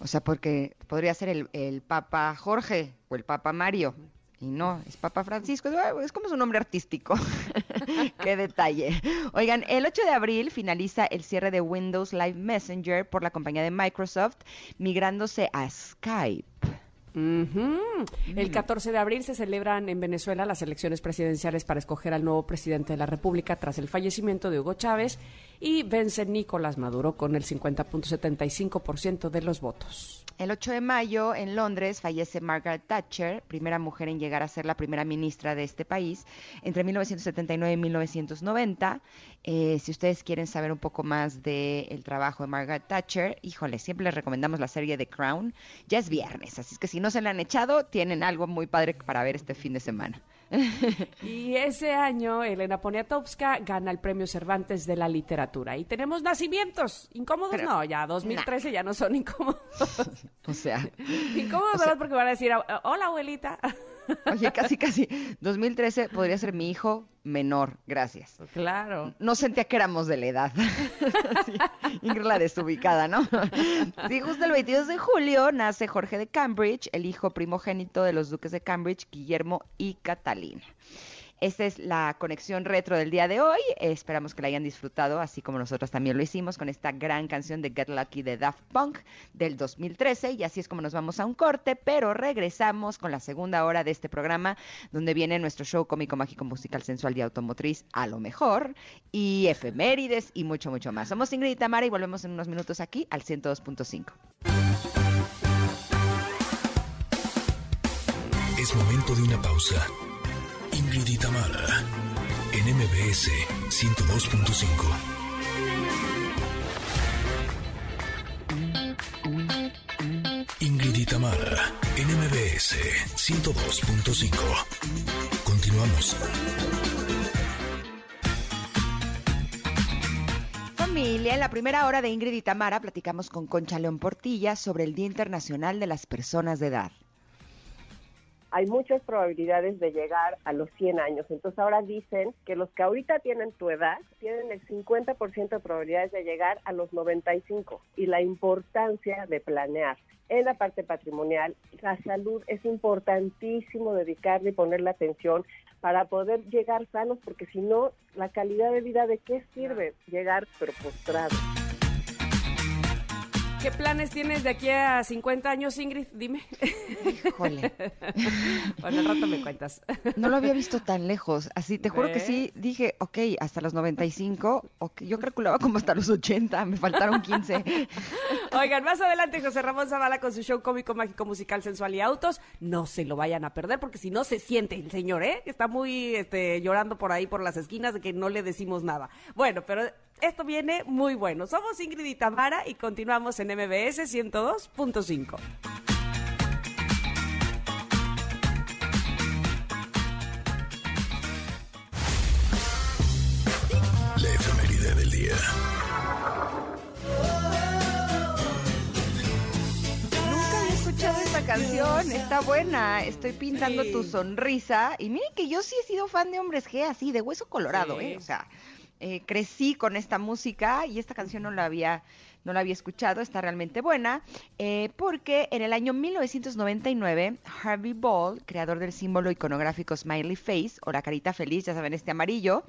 O sea, porque podría ser el, el Papa Jorge o el Papa Mario. Y no, es Papa Francisco. Es como su nombre artístico. Qué detalle. Oigan, el 8 de abril finaliza el cierre de Windows Live Messenger por la compañía de Microsoft, migrándose a Skype. El 14 de abril se celebran en Venezuela las elecciones presidenciales para escoger al nuevo presidente de la República tras el fallecimiento de Hugo Chávez y vence Nicolás Maduro con el 50.75% de los votos. El 8 de mayo en Londres fallece Margaret Thatcher, primera mujer en llegar a ser la primera ministra de este país entre 1979 y 1990. Eh, si ustedes quieren saber un poco más del trabajo de Margaret Thatcher, híjole, siempre les recomendamos la serie The Crown. Ya es viernes, así es que si no se la han echado, tienen algo muy padre para ver este fin de semana. Y ese año Elena Poniatowska gana el premio Cervantes de la literatura. Y tenemos nacimientos. ¿Incómodos? Pero- no, ya 2013 ya no son incómodos. O sea, incómodos O sea- ¿verdad? porque van a decir, hola abuelita. Oye, casi, casi, 2013 podría ser mi hijo menor, gracias. claro. no sentía que éramos de la edad. Sí, Ingrid la desubicada, ¿no? Sí, justo el 22 de julio nace Jorge de Cambridge, el hijo primogénito de los duques de Cambridge, Guillermo y Catalina. Esta es la conexión retro del día de hoy. Esperamos que la hayan disfrutado, así como nosotros también lo hicimos con esta gran canción de Get Lucky de Daft Punk del 2013. Y así es como nos vamos a un corte, pero regresamos con la segunda hora de este programa, donde viene nuestro show cómico, mágico, musical, sensual y automotriz, a lo mejor, y efemérides y mucho, mucho más. Somos Ingrid y Tamara y volvemos en unos minutos aquí al 102.5. Es momento de una pausa. Ingrid y en MBS 102.5. Ingrid y Tamara en MBS 102.5. Continuamos. Familia, en la primera hora de Ingrid y Tamara platicamos con Concha León Portilla sobre el Día Internacional de las Personas de Edad hay muchas probabilidades de llegar a los 100 años. Entonces ahora dicen que los que ahorita tienen tu edad tienen el 50% de probabilidades de llegar a los 95 y la importancia de planear. En la parte patrimonial, la salud es importantísimo dedicarle y ponerle atención para poder llegar sanos, porque si no, la calidad de vida, ¿de qué sirve llegar pero postrado? ¿Qué planes tienes de aquí a 50 años, Ingrid? Dime. Híjole. bueno, al rato me cuentas. No lo había visto tan lejos. Así, te juro que sí, dije, ok, hasta los 95, okay. yo calculaba como hasta los 80, me faltaron 15. Oigan, más adelante José Ramón Zavala con su show cómico, mágico, musical, sensual y autos. No se lo vayan a perder porque si no se siente el señor, ¿eh? Está muy este, llorando por ahí, por las esquinas de que no le decimos nada. Bueno, pero esto viene muy bueno. Somos Ingrid y Tamara y continuamos en MBS 102.5. La efeméride del día. Nunca había escuchado esta canción, está buena. Estoy pintando tu sonrisa. Y miren que yo sí he sido fan de Hombres G, así, de hueso colorado, ¿eh? O sea, eh, crecí con esta música y esta canción no la había no la había escuchado, está realmente buena, eh, porque en el año 1999, Harvey Ball, creador del símbolo iconográfico Smiley Face, o la carita feliz, ya saben, este amarillo,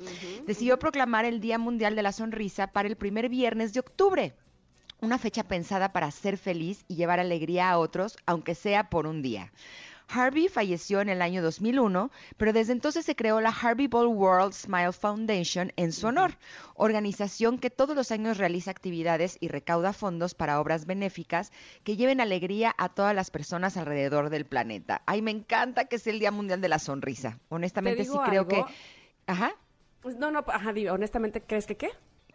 decidió proclamar el Día Mundial de la Sonrisa para el primer viernes de octubre. Una fecha pensada para ser feliz y llevar alegría a otros, aunque sea por un día. Harvey falleció en el año 2001, pero desde entonces se creó la Harvey Ball World Smile Foundation en su honor, organización que todos los años realiza actividades y recauda fondos para obras benéficas que lleven alegría a todas las personas alrededor del planeta. Ay, me encanta que sea el Día Mundial de la Sonrisa. Honestamente sí creo que... Ajá. No, no, ajá, honestamente, ¿crees que qué?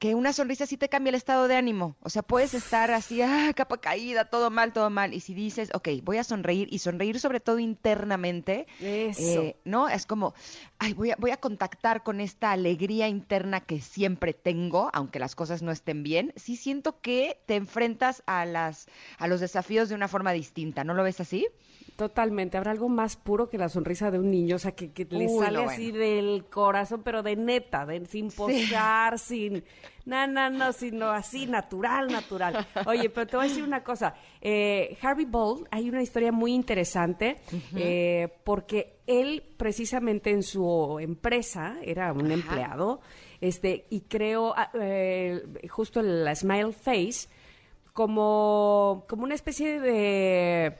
Que una sonrisa sí te cambia el estado de ánimo. O sea, puedes estar así, ah, capa caída, todo mal, todo mal. Y si dices, ok, voy a sonreír y sonreír sobre todo internamente, eh, ¿no? Es como, ay, voy a, voy a contactar con esta alegría interna que siempre tengo, aunque las cosas no estén bien. Sí siento que te enfrentas a, las, a los desafíos de una forma distinta. ¿No lo ves así? Totalmente. Habrá algo más puro que la sonrisa de un niño, o sea, que, le sale así del corazón, pero de neta, de, sin posar, sin. No, no, no, sino así, natural, natural. Oye, pero te voy a decir una cosa. Eh, Harvey Ball, hay una historia muy interesante, eh, porque él, precisamente en su empresa, era un empleado, este, y creó ah, eh, justo la Smile Face como, como una especie de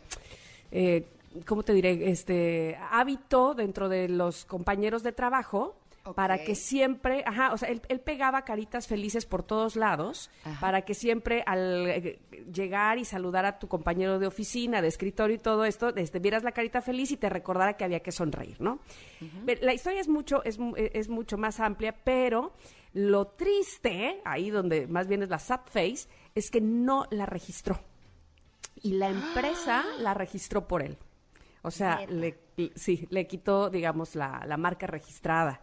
eh, ¿cómo te diré? Este hábito dentro de los compañeros de trabajo. Para que siempre, ajá, o sea, él, pegaba caritas felices por todos lados, para que siempre al eh, llegar y saludar a tu compañero de oficina, de escritorio y todo esto, este, vieras la carita feliz y te recordara que había que sonreír, ¿no? La historia es mucho, es, es mucho más amplia, pero lo triste, ahí donde más bien es la sad face, es que no la registró y la empresa la registró por él. O sea, le, sí, le quitó, digamos, la, la marca registrada.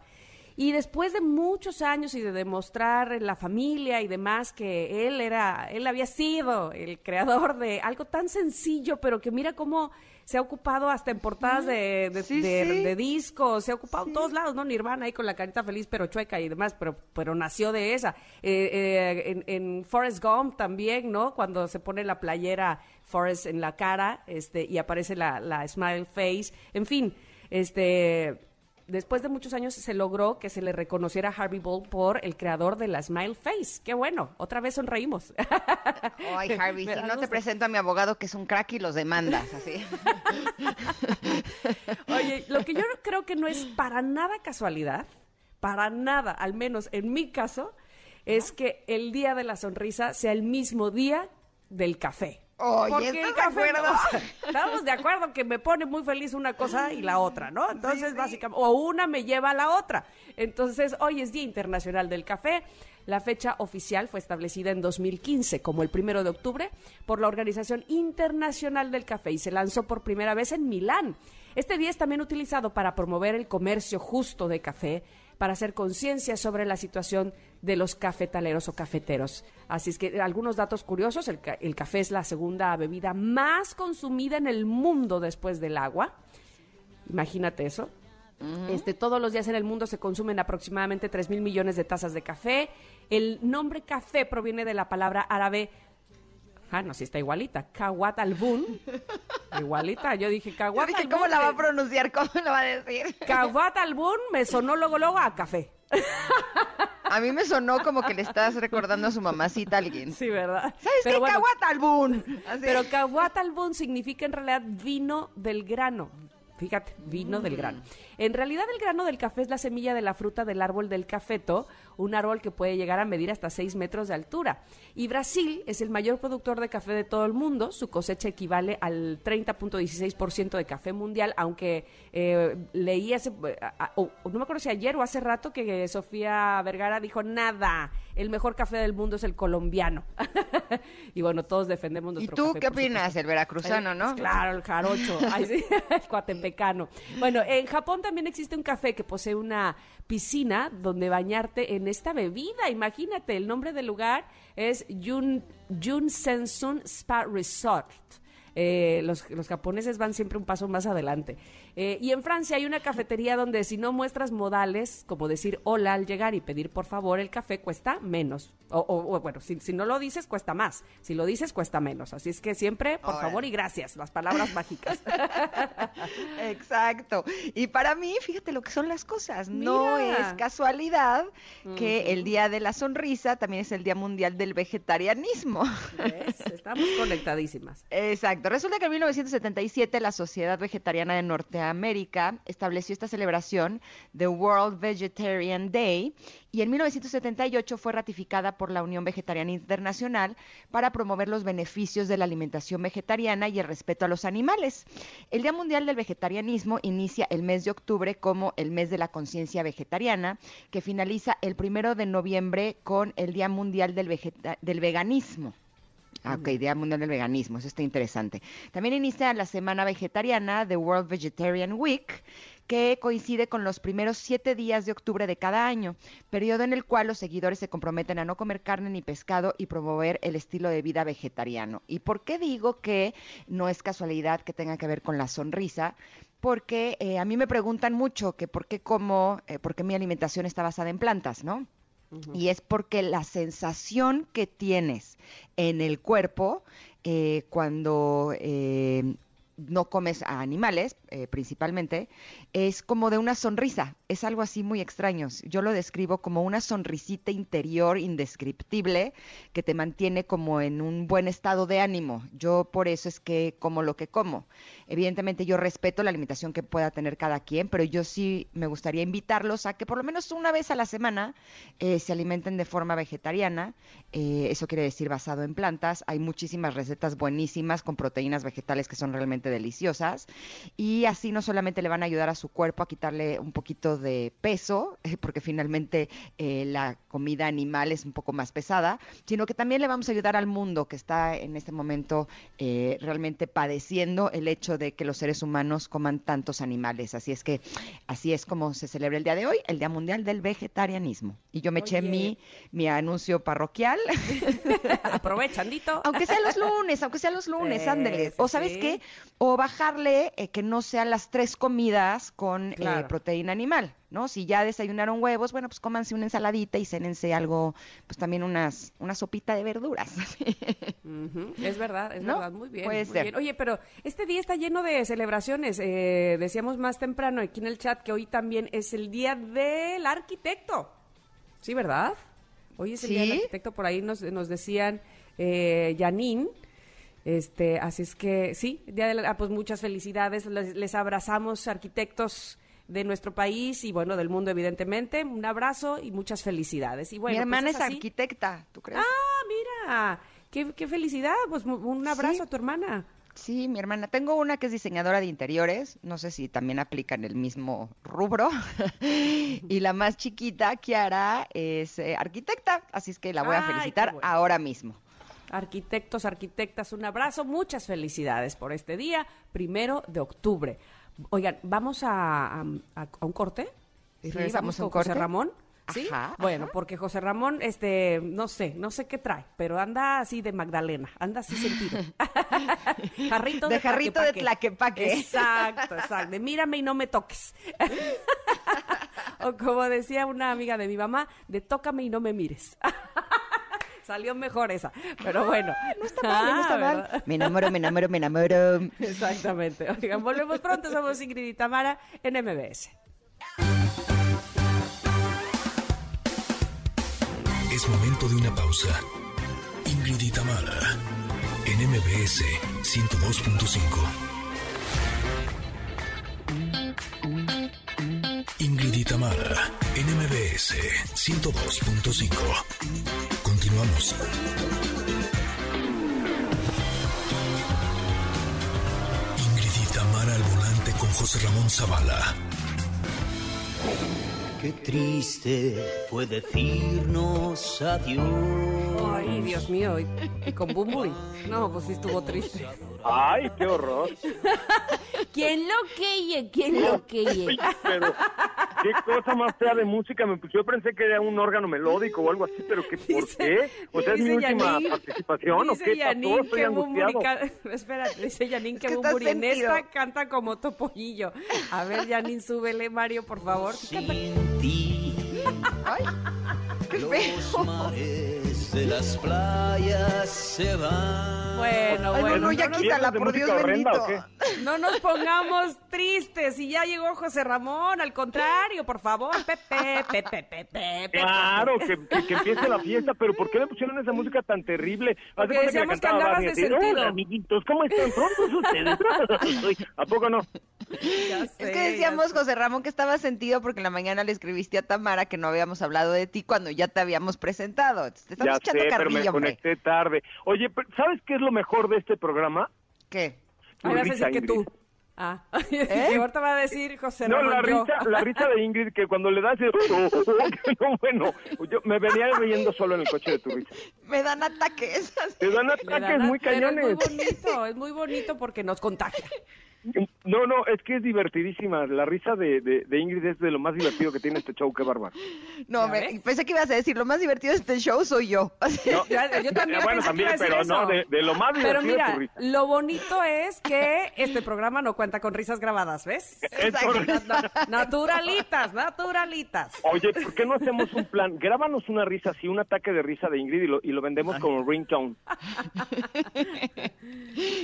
Y después de muchos años y de demostrar en la familia y demás que él era, él había sido el creador de algo tan sencillo, pero que mira cómo se ha ocupado hasta en portadas de, de, discos, se ha ocupado en todos lados, ¿no? Nirvana ahí con la carita feliz pero chueca y demás, pero, pero nació de esa. Eh, eh, en, en Forrest Gump también, ¿no? Cuando se pone la playera Forrest en la cara este, y aparece la, la smile face, en fin, este después de muchos años se logró que se le reconociera a Harvey Ball por el creador de la Smile Face. Qué bueno, otra vez sonreímos. Ay, Harvey, si no te presento a mi abogado que es un crack y los demandas, así. Oye, lo que yo creo que no es para nada casualidad, para nada, al menos en mi caso, es que el día de la sonrisa sea el mismo día del café. Oye, Porque ¿estás el de café, acuerdo? o sea, estamos de acuerdo que me pone muy feliz una cosa y la otra, ¿no? Entonces, básicamente, o una me lleva a la otra. Entonces, hoy es Día Internacional del Café. La fecha oficial fue establecida en 2015 como el primero de octubre por la Organización Internacional del Café y se lanzó por primera vez en Milán. Este día es también utilizado para promover el comercio justo de café, para hacer conciencia sobre la situación de los cafetaleros o cafeteros. Así es que algunos datos curiosos, el, ca- el café es la segunda bebida más consumida en el mundo después del agua. Imagínate eso. Este, todos los días en el mundo se consumen aproximadamente 3 mil millones de tazas de café. El nombre café proviene de la palabra árabe. Ah, no, sí está igualita. Kawat albun. Igualita. Yo dije Yo dije, albun, ¿cómo la va a pronunciar? ¿Cómo la va a decir? Kawat albun me sonó luego, luego a café. A mí me sonó como que le estás recordando a su mamacita a alguien. Sí, ¿verdad? ¿Sabes Pero qué? bueno, Caguatalbún. Pero Kawat albun significa en realidad vino del grano. Fíjate, vino del grano. En realidad el grano del café es la semilla de la fruta del árbol del cafeto, un árbol que puede llegar a medir hasta 6 metros de altura. Y Brasil es el mayor productor de café de todo el mundo. Su cosecha equivale al 30.16% de café mundial, aunque eh, leí hace, o no me acuerdo si ayer o hace rato que Sofía Vergara dijo, nada, el mejor café del mundo es el colombiano. y bueno, todos defendemos ¿Y nuestro tú café, qué por opinas? supuesto. El veracruzano, Eh, ¿no? pues claro, el jarocho, ay, sí, el cuatempecano. Bueno, en Japón también existe un café que posee una piscina donde bañarte en esta bebida. Imagínate, el nombre del lugar es Yun, Yunsensun Spa Resort. Eh, los, los japoneses van siempre un paso más adelante. Eh, y en Francia hay una cafetería donde si no muestras modales, como decir hola al llegar y pedir por favor el café, cuesta menos. O, o- o, bueno, si, si no lo dices, cuesta más. Si lo dices, cuesta menos. Así es que siempre, por favor y gracias, las palabras mágicas. Exacto. Y para mí, fíjate lo que son las cosas. No es casualidad que el Día de la Sonrisa también es el Día Mundial del Vegetarianismo. ¿Ves? Estamos conectadísimas. Exacto. Resulta que en 1977 la Sociedad Vegetariana de Norteamérica estableció esta celebración de World Vegetarian Day y en 1978 fue ratificada por la Unión Vegetariana Internacional para promover los beneficios de la alimentación vegetariana y el respeto a los animales. El Día Mundial del Vegetarianismo inicia el mes de octubre como el mes de la conciencia vegetariana, que finaliza el primero de noviembre con el Día Mundial del, Vegeta- del Veganismo. Ah, ok, Día Mundial del Veganismo, eso está interesante. También inicia la Semana Vegetariana, The World Vegetarian Week, que coincide con los primeros siete días de octubre de cada año, periodo en el cual los seguidores se comprometen a no comer carne ni pescado y promover el estilo de vida vegetariano. ¿Y por qué digo que no es casualidad que tenga que ver con la sonrisa? Porque eh, a mí me preguntan mucho que por qué como, eh, por qué mi alimentación está basada en plantas, ¿no? Y es porque la sensación que tienes en el cuerpo eh, cuando eh, no comes a animales, eh, principalmente, es como de una sonrisa. Es algo así muy extraño. Yo lo describo como una sonrisita interior indescriptible que te mantiene como en un buen estado de ánimo. Yo por eso es que como lo que como. Evidentemente yo respeto la alimentación que pueda tener cada quien, pero yo sí me gustaría invitarlos a que por lo menos una vez a la semana eh, se alimenten de forma vegetariana. Eh, eso quiere decir basado en plantas. Hay muchísimas recetas buenísimas con proteínas vegetales que son realmente deliciosas. Y así no solamente le van a ayudar a su cuerpo a quitarle un poquito de peso, eh, porque finalmente eh, la comida animal es un poco más pesada, sino que también le vamos a ayudar al mundo que está en este momento eh, realmente padeciendo el hecho de que los seres humanos coman tantos animales. Así es que así es como se celebra el día de hoy, el Día Mundial del Vegetarianismo. Y yo me eché mi, mi anuncio parroquial, Aprovechandito. aunque sea los lunes, aunque sea los lunes, Sí, ándele. sí, O sabes sí. qué, o bajarle eh, que no sean las tres comidas con eh, Claro. proteína animal, ¿no? Si ya desayunaron huevos, bueno, pues cómanse una ensaladita y cénense algo, pues también unas, una sopita de verduras. Es verdad, es ¿No? verdad, muy bien. Puede muy ser. bien. Oye, pero este día está lleno de celebraciones. Eh, decíamos más temprano aquí en el chat que hoy también es el día del arquitecto. Sí, ¿verdad? Hoy es el día del arquitecto, por ahí nos, nos decían eh, Janine. Este, así es que sí, día de la- ah, pues muchas felicidades, les, les abrazamos arquitectos de nuestro país y bueno, del mundo evidentemente. Un abrazo y muchas felicidades. Y bueno, Mi hermana pues es arquitecta, ¿tú crees? Ah, mira. qué, qué felicidad. Pues un abrazo Sí. a tu hermana. Sí, mi hermana. Tengo una que es diseñadora de interiores. No sé si también aplica en el mismo rubro. y la más chiquita, Kiara, es eh, arquitecta. Así es que la voy a Ay, felicitar bueno. ahora mismo. Arquitectos, arquitectas, un abrazo, muchas felicidades por este día, primero de octubre. Oigan, ¿vamos a, a- un corte? ¿Y Sí, regresamos con José corte? Ramón. ¿Sí? Ajá, bueno, ajá. porque José Ramón, este, no sé, no sé qué trae, pero anda así de Magdalena, anda así sentido. jarrito De jarrito de tlaquepaque. Exacto, exacto. De mírame y no me toques. o como decía una amiga de mi mamá, de tócame y no me mires. Salió mejor esa, pero bueno. No está mal, no está Ah, mal. Me enamoro, me enamoro, me enamoro. Exactamente. Oigan, volvemos pronto. Somos Ingrid y Tamara en MBS. Es momento de una pausa. Ingrid y Tamara, en MBS 102.5. Ingrid y Tamara, en MBS 102.5. Continuamos. Ingrid y Tamara al volante con José Ramón Zavala. Qué triste fue decirnos adiós. Ay, Dios mío. Y, con Bumburi. No, pues sí estuvo triste. Ay, qué horror. ¿Quién lo queye? ¿Quién lo queye? Pero qué cosa más fea de música. Me, yo pensé que era un órgano melódico o algo así, pero ¿qué, ¿por Dice- qué? O sea, es mi última participación o dice qué Yanin? Estoy que angustiado. dice Yanin que Bumburi en esta canta como topollillo. A ver, Yanin, súbele, Mario, por favor. Sin ti, Ay, qué los feo. De las playas se van. Bueno, Ay, no, bueno. no, ya ¿no quítala, por Dios horrenda bendito. No nos pongamos tristes. Y ya llegó José Ramón, al contrario, por favor. Pepe, pepe, pepe, pepe. Claro, que, que, que empiece la fiesta, pero ¿por qué le pusieron esa música tan terrible? Cuenta que decíamos que andabas Barney, de así, sentido. "Hola, amiguitos, ¿cómo están? ¿Prontos ustedes? ¿A poco no? Ya Es que decíamos, sé. José Ramón, que estaba sentido porque en la mañana le escribiste a Tamara que no habíamos hablado de ti cuando ya te habíamos presentado. Te estamos echando sé, pero me hombre. conecté tarde. Oye, pero ¿sabes qué es lo mejor de este programa? ¿Qué? Tu Ahí vas a risa, decir que tú. Ah, y ahorita va a decir José No, Ramón. la yo. risa, la risa de Ingrid que cuando le das el... no, bueno, yo me venía riendo solo en el coche de tu risa. Me dan ataques. Te dan Le ataques dan a- muy pero cañones. Es muy bonito, es muy bonito porque nos contagia. No, no, es que es divertidísima. La risa de, de, de Ingrid es de lo más divertido que tiene este show, qué bárbaro. No, ¿Ya me- pensé que ibas a decir, lo más divertido de este show soy yo. No, Ya, yo también eh, bueno, también, pero eso. no, de, de lo más Pero divertido de mira, tu risa. lo bonito es que este programa no cuenta con risas grabadas, ¿ves? Naturalitas, naturalitas. Oye, ¿por qué no hacemos un plan? Grábanos una risa así, un ataque de risa de Ingrid y lo, y lo vendemos como ringtone.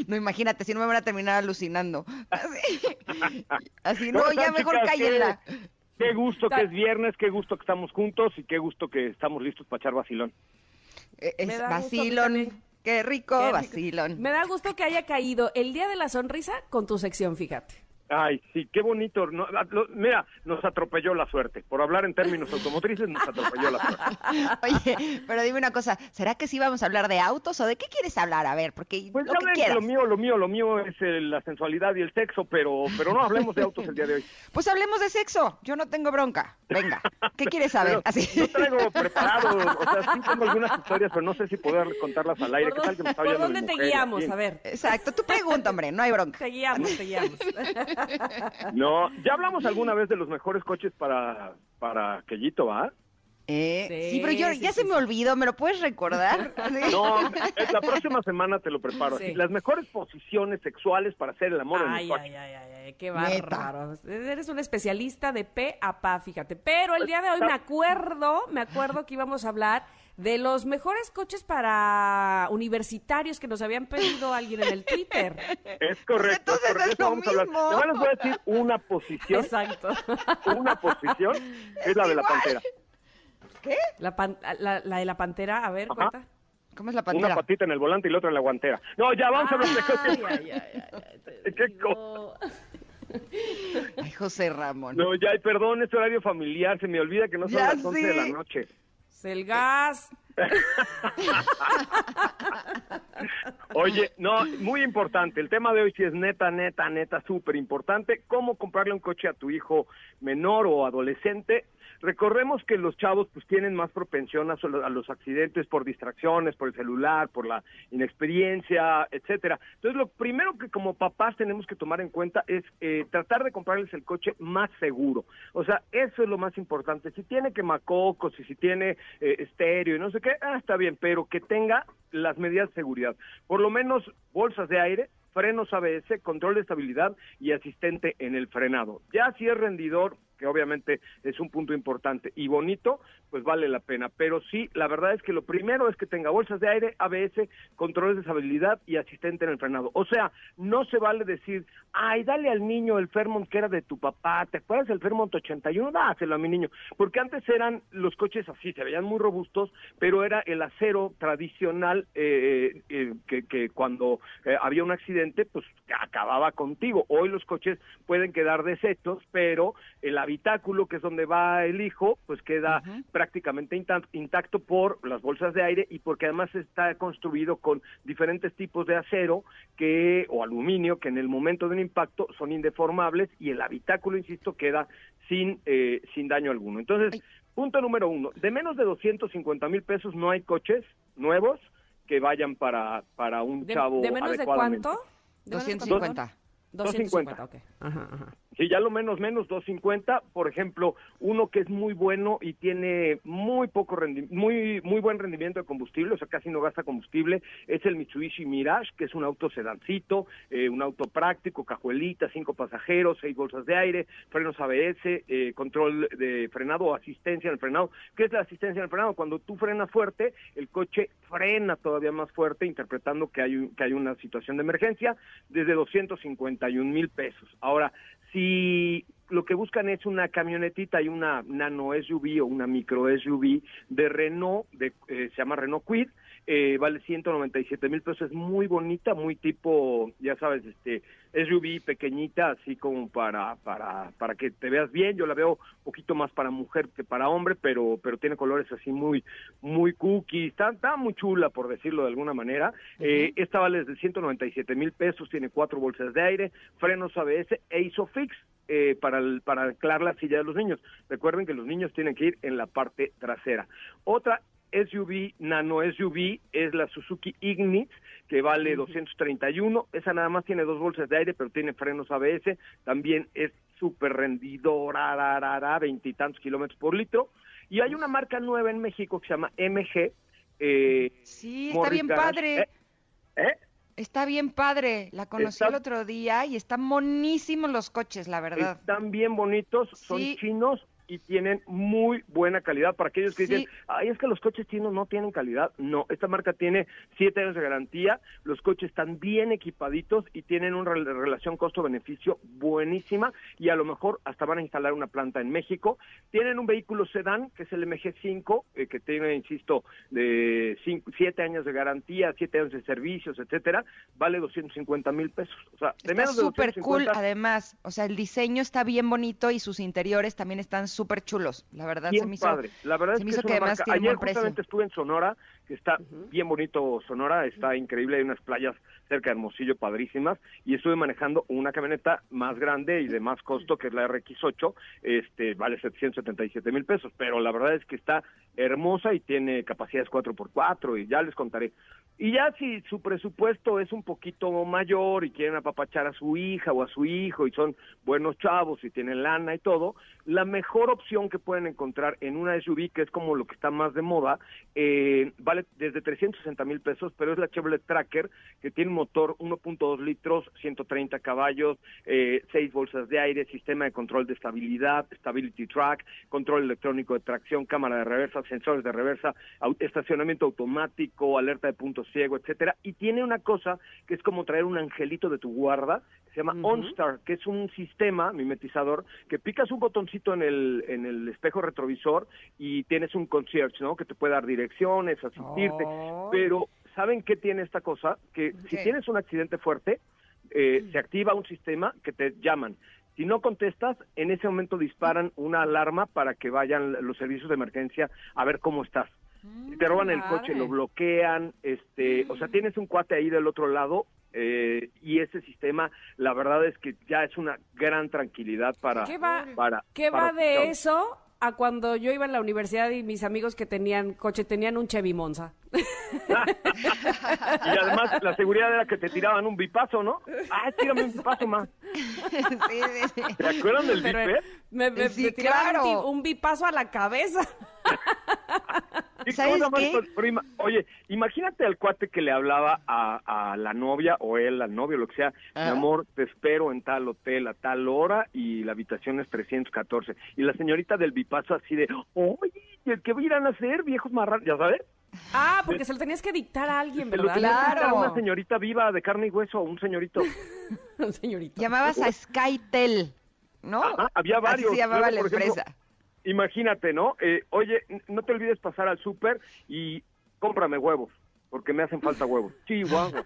No, imagínate, si no me van a terminar alucinando. Así, Así, no, ¿Cómo ya están, mejor chicas? cállenla. Qué, qué gusto que es viernes, qué gusto que estamos juntos y qué gusto que estamos listos para echar vacilón. Eh, Es vacilón. Qué rico, Qué rico. vacilón. Me da gusto que haya caído el día de la sonrisa con tu sección, fíjate. Ay, sí, qué bonito. No, ah, lo- mira, nos atropelló la suerte. Por hablar en términos automotrices, nos atropelló la suerte. Oye, pero dime una cosa, ¿será que sí vamos a hablar de autos o de qué quieres hablar? A ver, porque Pues lo ya que ven que quieras. lo mío, lo mío, lo mío es eh, la sensualidad y el sexo, pero, pero no hablemos de autos el día de hoy. Pues hablemos de sexo, yo no tengo bronca. Venga, ¿qué quieres saber? Pero Así. Yo traigo preparado, o sea, sí tengo algunas historias, pero no sé si poder contarlas al aire. ¿Por ¿Qué tal que dónde, me está por dónde te mujer guiamos? A ver, Exacto, tú pregunta, hombre, no hay bronca. te guiamos, te guiamos. No, ya hablamos alguna vez de los mejores coches para, para Quellito, ¿va? Eh, Sí, sí, pero yo sí, ya sí, se me olvidó, ¿me lo puedes recordar? Sí. No, la próxima semana te lo preparo. Las mejores posiciones sexuales para hacer el amor en Ay, el coche. ay, ay, ay, ay, qué bárbaro. Eres un especialista de pe a pa, fíjate. Pero el día de hoy me acuerdo, me acuerdo que íbamos a hablar de los mejores coches para universitarios que nos habían pedido alguien en el Twitter. Es correcto. Entonces es correcto, es eso lo vamos a hablar. les voy a decir una posición, Exacto. una posición, es la de la pantera. La, pan- la, la de la pantera, a ver, Ajá. cuenta. ¿Cómo es la Una pantera? patita en el volante y la otra en la guantera. No, ya vamos a hablar de Ay, coches. ay, ay, ay, ay, ¿Qué no. Ay, José Ramón. No, ya, perdón, es horario familiar, se me olvida que no son Ya las 11 de la noche. El gas. Oye, no, muy importante. El tema de hoy sí es neta, neta, neta, súper importante. ¿Cómo comprarle un coche a tu hijo menor o adolescente? Recordemos que los chavos pues tienen más propensión a, a los accidentes por distracciones, por el celular, por la inexperiencia, etcétera. Entonces, lo primero que como papás tenemos que tomar en cuenta es eh, tratar de comprarles el coche más seguro. O sea, eso es lo más importante. Si tiene quemacocos y si tiene eh, estéreo y no sé qué, ah, está bien, pero que tenga las medidas de seguridad. Por lo menos bolsas de aire, frenos ABS, control de estabilidad y asistente en el frenado. Ya si es rendidor, que obviamente es un punto importante y bonito, pues vale la pena. Pero sí, la verdad es que lo primero es que tenga bolsas de aire, ABS, controles de estabilidad y asistente en el frenado. O sea, no se vale decir, ay, dale al niño el Fairmont que era de tu papá, ¿te acuerdas del Fairmont 81? Dáselo a mi niño. Porque antes eran los coches así, se veían muy robustos, pero era el acero tradicional eh, eh, que, que cuando eh, había un accidente, pues acababa contigo. Hoy los coches pueden quedar deshechos, pero el habitáculo, que es donde va el hijo, pues queda prácticamente inta- intacto por las bolsas de aire y porque además está construido con diferentes tipos de acero que o aluminio que en el momento de un impacto son indeformables y el habitáculo, insisto, queda sin eh, sin daño alguno. Entonces, punto número uno, de menos de 250 mil pesos no hay coches nuevos que vayan para, para un ¿De, chavo de menos de cuánto? ¿De menos de 250. 250, ok. Ajá, ajá. Sí, ya lo menos menos 250, por ejemplo, uno que es muy bueno y tiene muy poco rendi- muy muy buen rendimiento de combustible, o sea, casi no gasta combustible, es el Mitsubishi Mirage, que es un auto sedancito, eh, un auto práctico, cajuelita, cinco pasajeros, seis bolsas de aire, frenos ABS, eh, control de frenado o asistencia en el frenado. ¿Qué es la asistencia en el frenado? Cuando tú frenas fuerte, el coche frena todavía más fuerte, interpretando que hay que hay una situación de emergencia, desde 251 mil pesos. Ahora, si lo que buscan es una camionetita y una nano SUV o una micro SUV de Renault, de, eh, se llama Renault Quid, eh, vale 197 mil pesos, es muy bonita, muy tipo, ya sabes, este SUV pequeñita, así como para, para, para que te veas bien, yo la veo un poquito más para mujer que para hombre, pero, pero tiene colores así muy, muy cookie, está, está muy chula, por decirlo de alguna manera, Eh, esta vale desde 197 mil pesos, tiene cuatro bolsas de aire, frenos ABS e ISOFIX, eh, para, el- para anclar la silla de los niños. Recuerden que los niños tienen que ir en la parte trasera. Otra SUV, nano SUV, es la Suzuki Ignis, que vale 231. Esa nada más tiene dos bolsas de aire, pero tiene frenos ABS. También es súper rendidora, ra, ra, ra, veintitantos kilómetros por litro. Y hay una marca nueva en México que se llama MG. Eh, Sí, está Morris bien Garage. padre. ¿Eh? ¿Eh? Está bien padre. La conocí Está- el otro día y están monísimos los coches, la verdad. Están bien bonitos, son Sí. chinos y tienen muy buena calidad. Para aquellos que Sí. dicen, ay, es que los coches chinos no tienen calidad. No, esta marca tiene siete años de garantía, los coches están bien equipaditos y tienen una rel- relación costo-beneficio buenísima y a lo mejor hasta van a instalar una planta en México. Tienen un vehículo sedán, que es el MG5, eh, que tiene, insisto, de cinco- siete años de garantía, siete años de servicios, etcétera, vale 250 mil pesos. O sea, de Está menos de súper cool, 250, además. O sea, el diseño está bien bonito y sus interiores también están súper chulos. La verdad, bien se me hizo. padre. La verdad se es me que hizo es que además tiene Ayer justamente estuve en Sonora, que está bien bonito Sonora, está increíble, hay unas playas cerca de Hermosillo padrísimas, y estuve manejando una camioneta más grande y de más costo, que es la RX8, este vale 777 mil pesos, pero la verdad es que está hermosa y tiene capacidades 4x4, y ya les contaré. Y ya si su presupuesto es un poquito mayor y quieren apapachar a su hija o a su hijo y son buenos chavos y tienen lana y todo, la mejor opción que pueden encontrar en una SUV, que es como lo que está más de moda, eh, vale desde 360 mil pesos, pero es la Chevrolet Tracker, que tiene un motor 1.2 litros, 130 caballos, eh, seis bolsas de aire, sistema de control de estabilidad, Stability Track, control electrónico de tracción, cámara de reversa, sensores de reversa, estacionamiento automático, alerta de punto ciego, etcétera, y tiene una cosa que es como traer un angelito de tu guarda, que se llama OnStar, que es un sistema mimetizador que picas un botoncito en el en el espejo retrovisor y tienes un concierge, ¿no? Que te puede dar direcciones, asistirte, Oh. pero ¿saben qué tiene esta cosa? Que si tienes un accidente fuerte, eh, se activa un sistema que te llaman. Si no contestas, en ese momento disparan una alarma para que vayan los servicios de emergencia a ver cómo estás. Te roban el coche, lo bloquean, este, o sea, tienes un cuate ahí del otro lado eh, y ese sistema, la verdad es que ya es una gran tranquilidad para, ¿Qué va, para, qué para va tus de eso a cuando yo iba a la universidad y mis amigos que tenían coche tenían un Chevy Monza? Y además la seguridad era que te tiraban un bipazo, ¿no? Ah, tírame un bipazo más. Sí, sí, sí. ¿Te acuerdan del bipe? me, me- Sí, me tiraban un, claro. bi- un bipazo a la cabeza. Oye, imagínate al cuate que le hablaba a, a la novia o él al novio, lo que sea, mi amor, te espero en tal hotel a tal hora y la habitación es 314. Y la señorita del bipazo así de, oye, ¿qué irán a hacer, viejos marranos? ¿Ya sabes? Ah, porque se lo tenías que dictar a alguien, Se lo ¿verdad? tenías que dar a Claro. una señorita viva de carne y hueso, un señorito. Señorita. Llamabas a SkyTel, ¿no? Ajá, había varios. Así se llamaba Luego, la ejemplo, empresa. Imagínate, ¿no? Eh, oye, no te olvides pasar al súper y cómprame huevos, porque me hacen falta huevos. Chihuahua.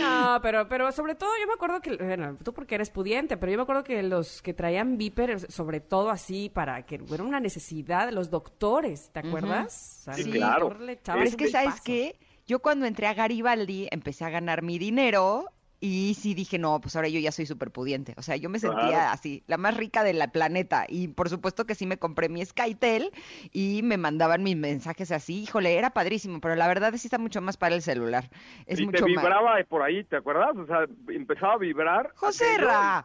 No, pero, pero sobre todo yo me acuerdo que, bueno, tú porque eres pudiente, pero yo me acuerdo que los que traían Viper, sobre todo así para que era una necesidad de los doctores, ¿te acuerdas? Sí, claro. Pero es que, ¿sabes bipazo. qué? Yo cuando entré a Garibaldi empecé a ganar mi dinero y sí dije, no, pues ahora yo ya soy súper pudiente. O sea, yo me sentía Claro. así, la más rica del planeta. Y por supuesto que sí me compré mi SkyTel y me mandaban mis mensajes así. Híjole, era padrísimo, pero la verdad sí está mucho más para el celular. Es y mucho te más. vibraba por ahí, ¿te acuerdas? O sea, empezaba a vibrar. José. Ra,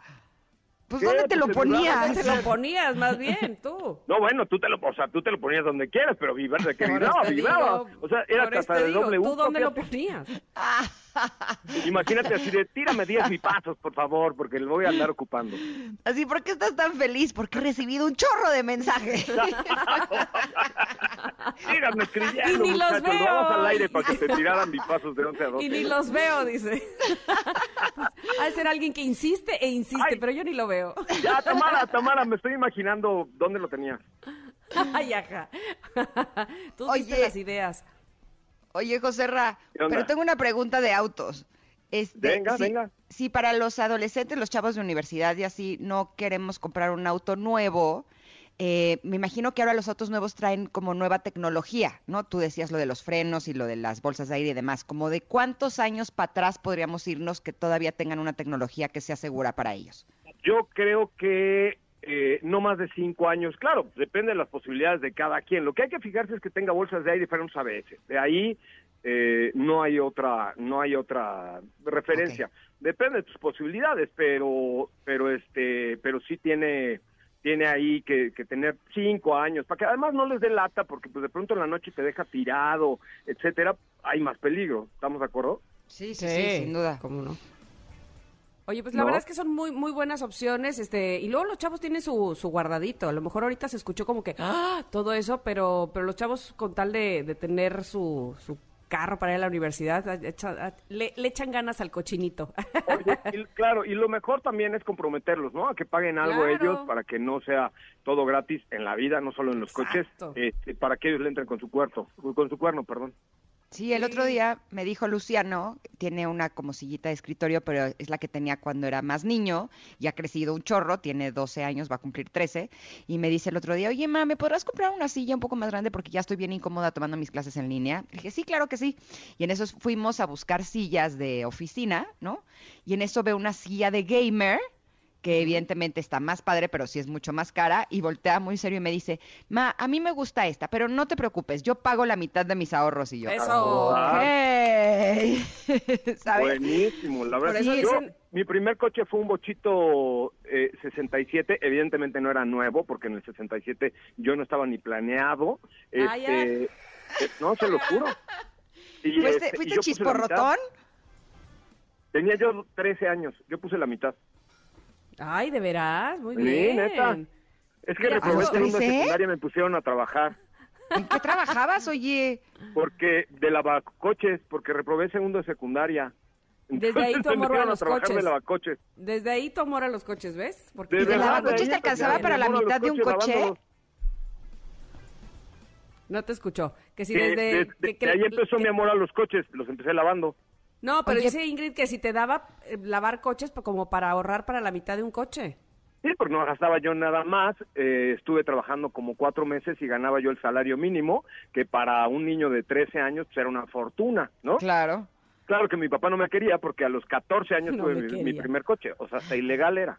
pues. ¿dónde te lo ponías? ¿Dónde te lo ponías más bien, tú? No, bueno, tú te lo, o sea, tú te lo ponías donde quieras, pero vibrar, de que vibraba, vibraba. digo, o sea, era hasta de doble ¿Tú dónde lo ponías? Imagínate así de, tírame 10 bipazos, por favor, porque lo voy a andar ocupando. Así, ¿por qué estás tan feliz? Porque he recibido un chorro de mensajes. Síganme escribiendo, Y ni los muchachos, veo. vamos al aire para que te tiraran bipazos de 11 a 12. Y ni los veo, dice. Ha de ser alguien que insiste e insiste, Ay. pero yo ni lo veo. Ya, Tamara, Tamara, me estoy imaginando dónde lo tenías. Ay, ajá. Tú Oye. diste las ideas. Oye, José Ra, pero tengo una pregunta de autos. Este, Venga, si, venga. Si para los adolescentes, los chavos de universidad y así, no queremos comprar un auto nuevo, eh, me imagino que ahora los autos nuevos traen como nueva tecnología, ¿no? Tú decías lo de los frenos y lo de las bolsas de aire y demás. Como de cuántos años para atrás podríamos irnos que todavía tengan una tecnología que sea segura para ellos. Yo creo que eh, no más de cinco años. Claro, depende de las posibilidades de cada quien. Lo que hay que fijarse es que tenga bolsas de aire y frenos ABS. De ahí eh, no hay otra, no hay otra referencia. Depende de tus posibilidades, pero, pero este, pero sí tiene tiene ahí que, que tener cinco años, para que además no les dé lata, porque pues de pronto en la noche te deja tirado, etcétera, hay más peligro, ¿estamos de acuerdo? Sí, sí, sí, sin duda. ¿Cómo no? Oye, pues la ¿No? verdad es que son muy muy buenas opciones, este, y luego los chavos tienen su, su guardadito. A lo mejor ahorita se escuchó como que ¡ah! todo eso, pero pero los chavos con tal de, de tener su, su carro para ir a la universidad, echa- le, le echan ganas al cochinito. Oye, y, claro, y lo mejor también es comprometerlos, ¿no? A que paguen algo Claro. ellos para que no sea todo gratis en la vida, no solo en los Exacto. coches, eh, para que ellos le entren con su cuerpo, con su cuerno, perdón. Sí, el otro día me dijo Luciano, tiene una como sillita de escritorio, pero es la que tenía cuando era más niño, y ha crecido un chorro, tiene 12 años, va a cumplir 13, y me dice el otro día, oye, ma, ¿me podrás comprar una silla un poco más grande porque ya estoy bien incómoda tomando mis clases en línea? Le dije, sí, claro que sí. Y en eso fuimos a buscar sillas de oficina, ¿no? Y en eso veo una silla de gamer, que evidentemente está más padre, pero sí es mucho más cara, y voltea muy serio y me dice, ma, a mí me gusta esta, pero no te preocupes, yo pago la mitad de mis ahorros y yo. Eso. Ok. ¿Sabes? Buenísimo, la verdad. eso yo, dicen- mi primer coche fue un bochito eh, 67, evidentemente no era nuevo, porque en el 67 yo no estaba ni planeado. Ah. Este, eh, no, se lo juro. Y, ¿Fuiste, este, fuiste chisporrotón? Tenía yo 13 años, yo puse la mitad. Ay, de veras, muy Sí, bien. neta. Es que reprobé ¿a los segundo de 13? secundaria me pusieron a trabajar. ¿En qué trabajabas, oye? Porque de lavacoches, porque reprobé segundo de secundaria. Desde ahí amor a los coches. de lavacoches. Desde ahí tu amor a los coches, ¿ves? Porque ¿Y de verdad, lavacoches ahí te alcanzaba para la mi amor, a los mitad de un coches coche? lavándolos. no te escuchó. Que si Que desde... de- de- que- que- de ahí empezó que- mi amor a los coches, los empecé lavando. No, pero Oye- dice Ingrid que si te daba eh, lavar coches pa- como para ahorrar para la mitad de un coche. Sí, porque no gastaba yo nada más. eh, estuve trabajando como cuatro meses y ganaba yo el salario mínimo, que para un niño de 13 años pues, era una fortuna, ¿no? Claro. Claro que mi papá no me quería porque a los 14 años No tuve mi, primer coche. O sea, hasta ilegal era.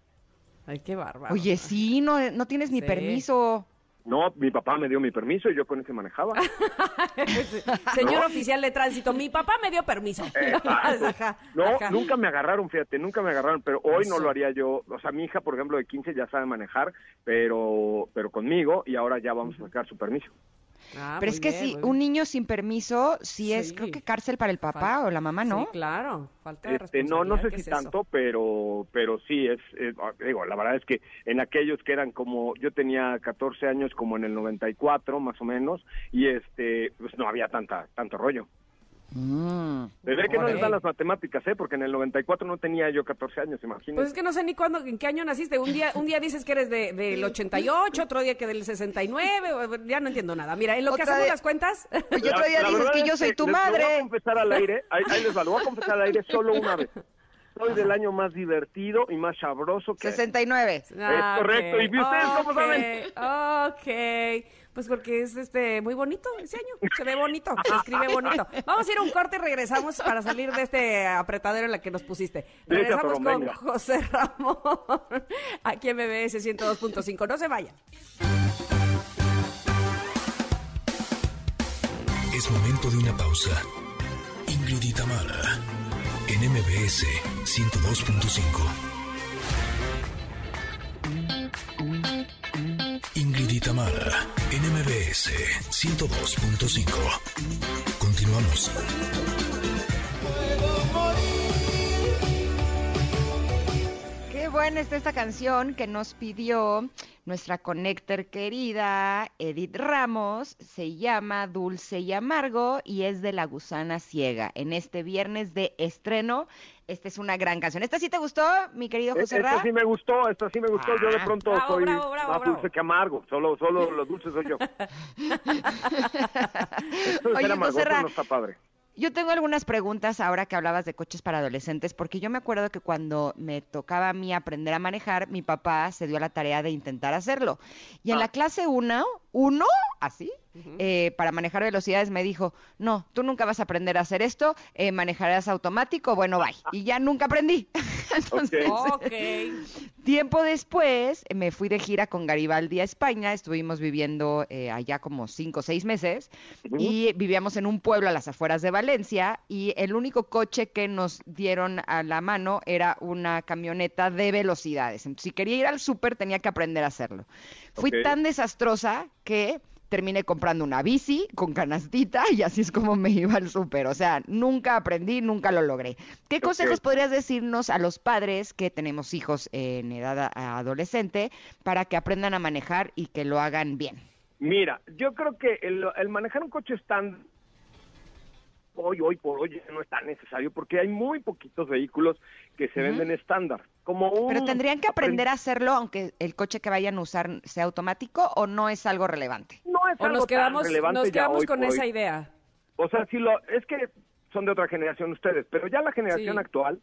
Ay, qué bárbaro. Oye, sí, no, no tienes ni Sí. permiso. No, mi papá me dio mi permiso y yo con ese manejaba. Señor oficial de tránsito, mi papá me dio permiso. Ajá, No, ajá. nunca me agarraron, fíjate, nunca me agarraron, pero hoy no lo haría yo. O sea, mi hija, por ejemplo, de 15 ya sabe manejar, pero pero conmigo y ahora ya vamos a sacar su permiso. Ah, Pero es que bien, bien. un niño sin permiso, sí, es, creo que cárcel para el papá o la mamá, ¿no? Sí, claro. Falta de Este, no, no sé responsabilidad, ¿qué si es tanto, pero pero sí es, es- ah, digo, la verdad es que en aquellos que eran como yo tenía 14 años como en el 94 más o menos y este pues no había tanta tanto rollo. Mm. Se ve que no les dan las matemáticas, ¿eh? Porque en el 94 no tenía yo 14 años, imagínate. Pues es que no sé ni cuándo, en qué año naciste. Un día, un día dices que eres de, del 88, otro día que del 69, o- ya no entiendo nada. Mira, en lo que Otra hacemos de- las cuentas, Y otro día La dices que es yo soy tu les- Lo voy madre. a confesar al aire, ahí, ahí les va, lo voy a confesar al aire solo una vez. Soy del año más divertido y más sabroso que... 69. Ah, correcto. ok, ¿Y ustedes cómo ok, saben? Ok, pues porque es este muy bonito ese año, se ve bonito, se escribe bonito. Vamos a ir a un corte y regresamos para salir de este apretadero en la que nos pusiste. Regresamos con. José Ramón, aquí en MBS 102.5. No se vayan. Es momento de una pausa. Ingrid en MBS 102.5. Ingrid y Tamara, en MBS 102.5. Continuamos. Buena está esta canción que nos pidió nuestra connector querida Edith Ramos. Se llama Dulce y Amargo y es de La Gusana Ciega. En este viernes de estreno, esta es una gran canción. ¿Esta sí te gustó, mi querido José Esta Ra? sí me gustó, esta sí me gustó. Yo de Ah, pronto bravo, soy bravo, bravo, más bravo. dulce que amargo. Solo, solo los dulces soy yo. Oye, José Ra, no está padre. Yo tengo algunas preguntas ahora que hablabas de coches para adolescentes, porque yo me acuerdo que cuando me tocaba a mí aprender a manejar, mi papá se dio a la tarea de intentar hacerlo. Y en Ah. la clase 1, uno, así, eh, para manejar velocidades, me dijo, no, tú nunca vas a aprender a hacer esto, eh, manejarás automático, bueno, bye. Y ya nunca aprendí. Entonces, Ok. Tiempo después eh, me fui de gira con Garibaldi a España, estuvimos viviendo eh, allá como cinco o seis meses y vivíamos en un pueblo a las afueras de Valencia y el único coche que nos dieron a la mano era una camioneta de velocidades. Entonces, si quería ir al súper tenía que aprender a hacerlo. Fui tan desastrosa que terminé comprando una bici con canastita y así es como me iba al súper. O sea, nunca aprendí, nunca lo logré. ¿Qué consejos podrías decirnos a los padres que tenemos hijos en edad adolescente para que aprendan a manejar y que lo hagan bien? Mira, yo creo que el, el manejar un coche estándar hoy, hoy por hoy ya no es tan necesario porque hay muy poquitos vehículos que se venden estándar. Como un Pero tendrían que apren- aprender a hacerlo aunque el coche que vayan a usar sea automático o no es algo relevante. No es O algo nos tan quedamos, relevante nos quedamos con esa hoy. idea. O sea, si lo es que son de otra generación ustedes, pero ya la generación Sí. actual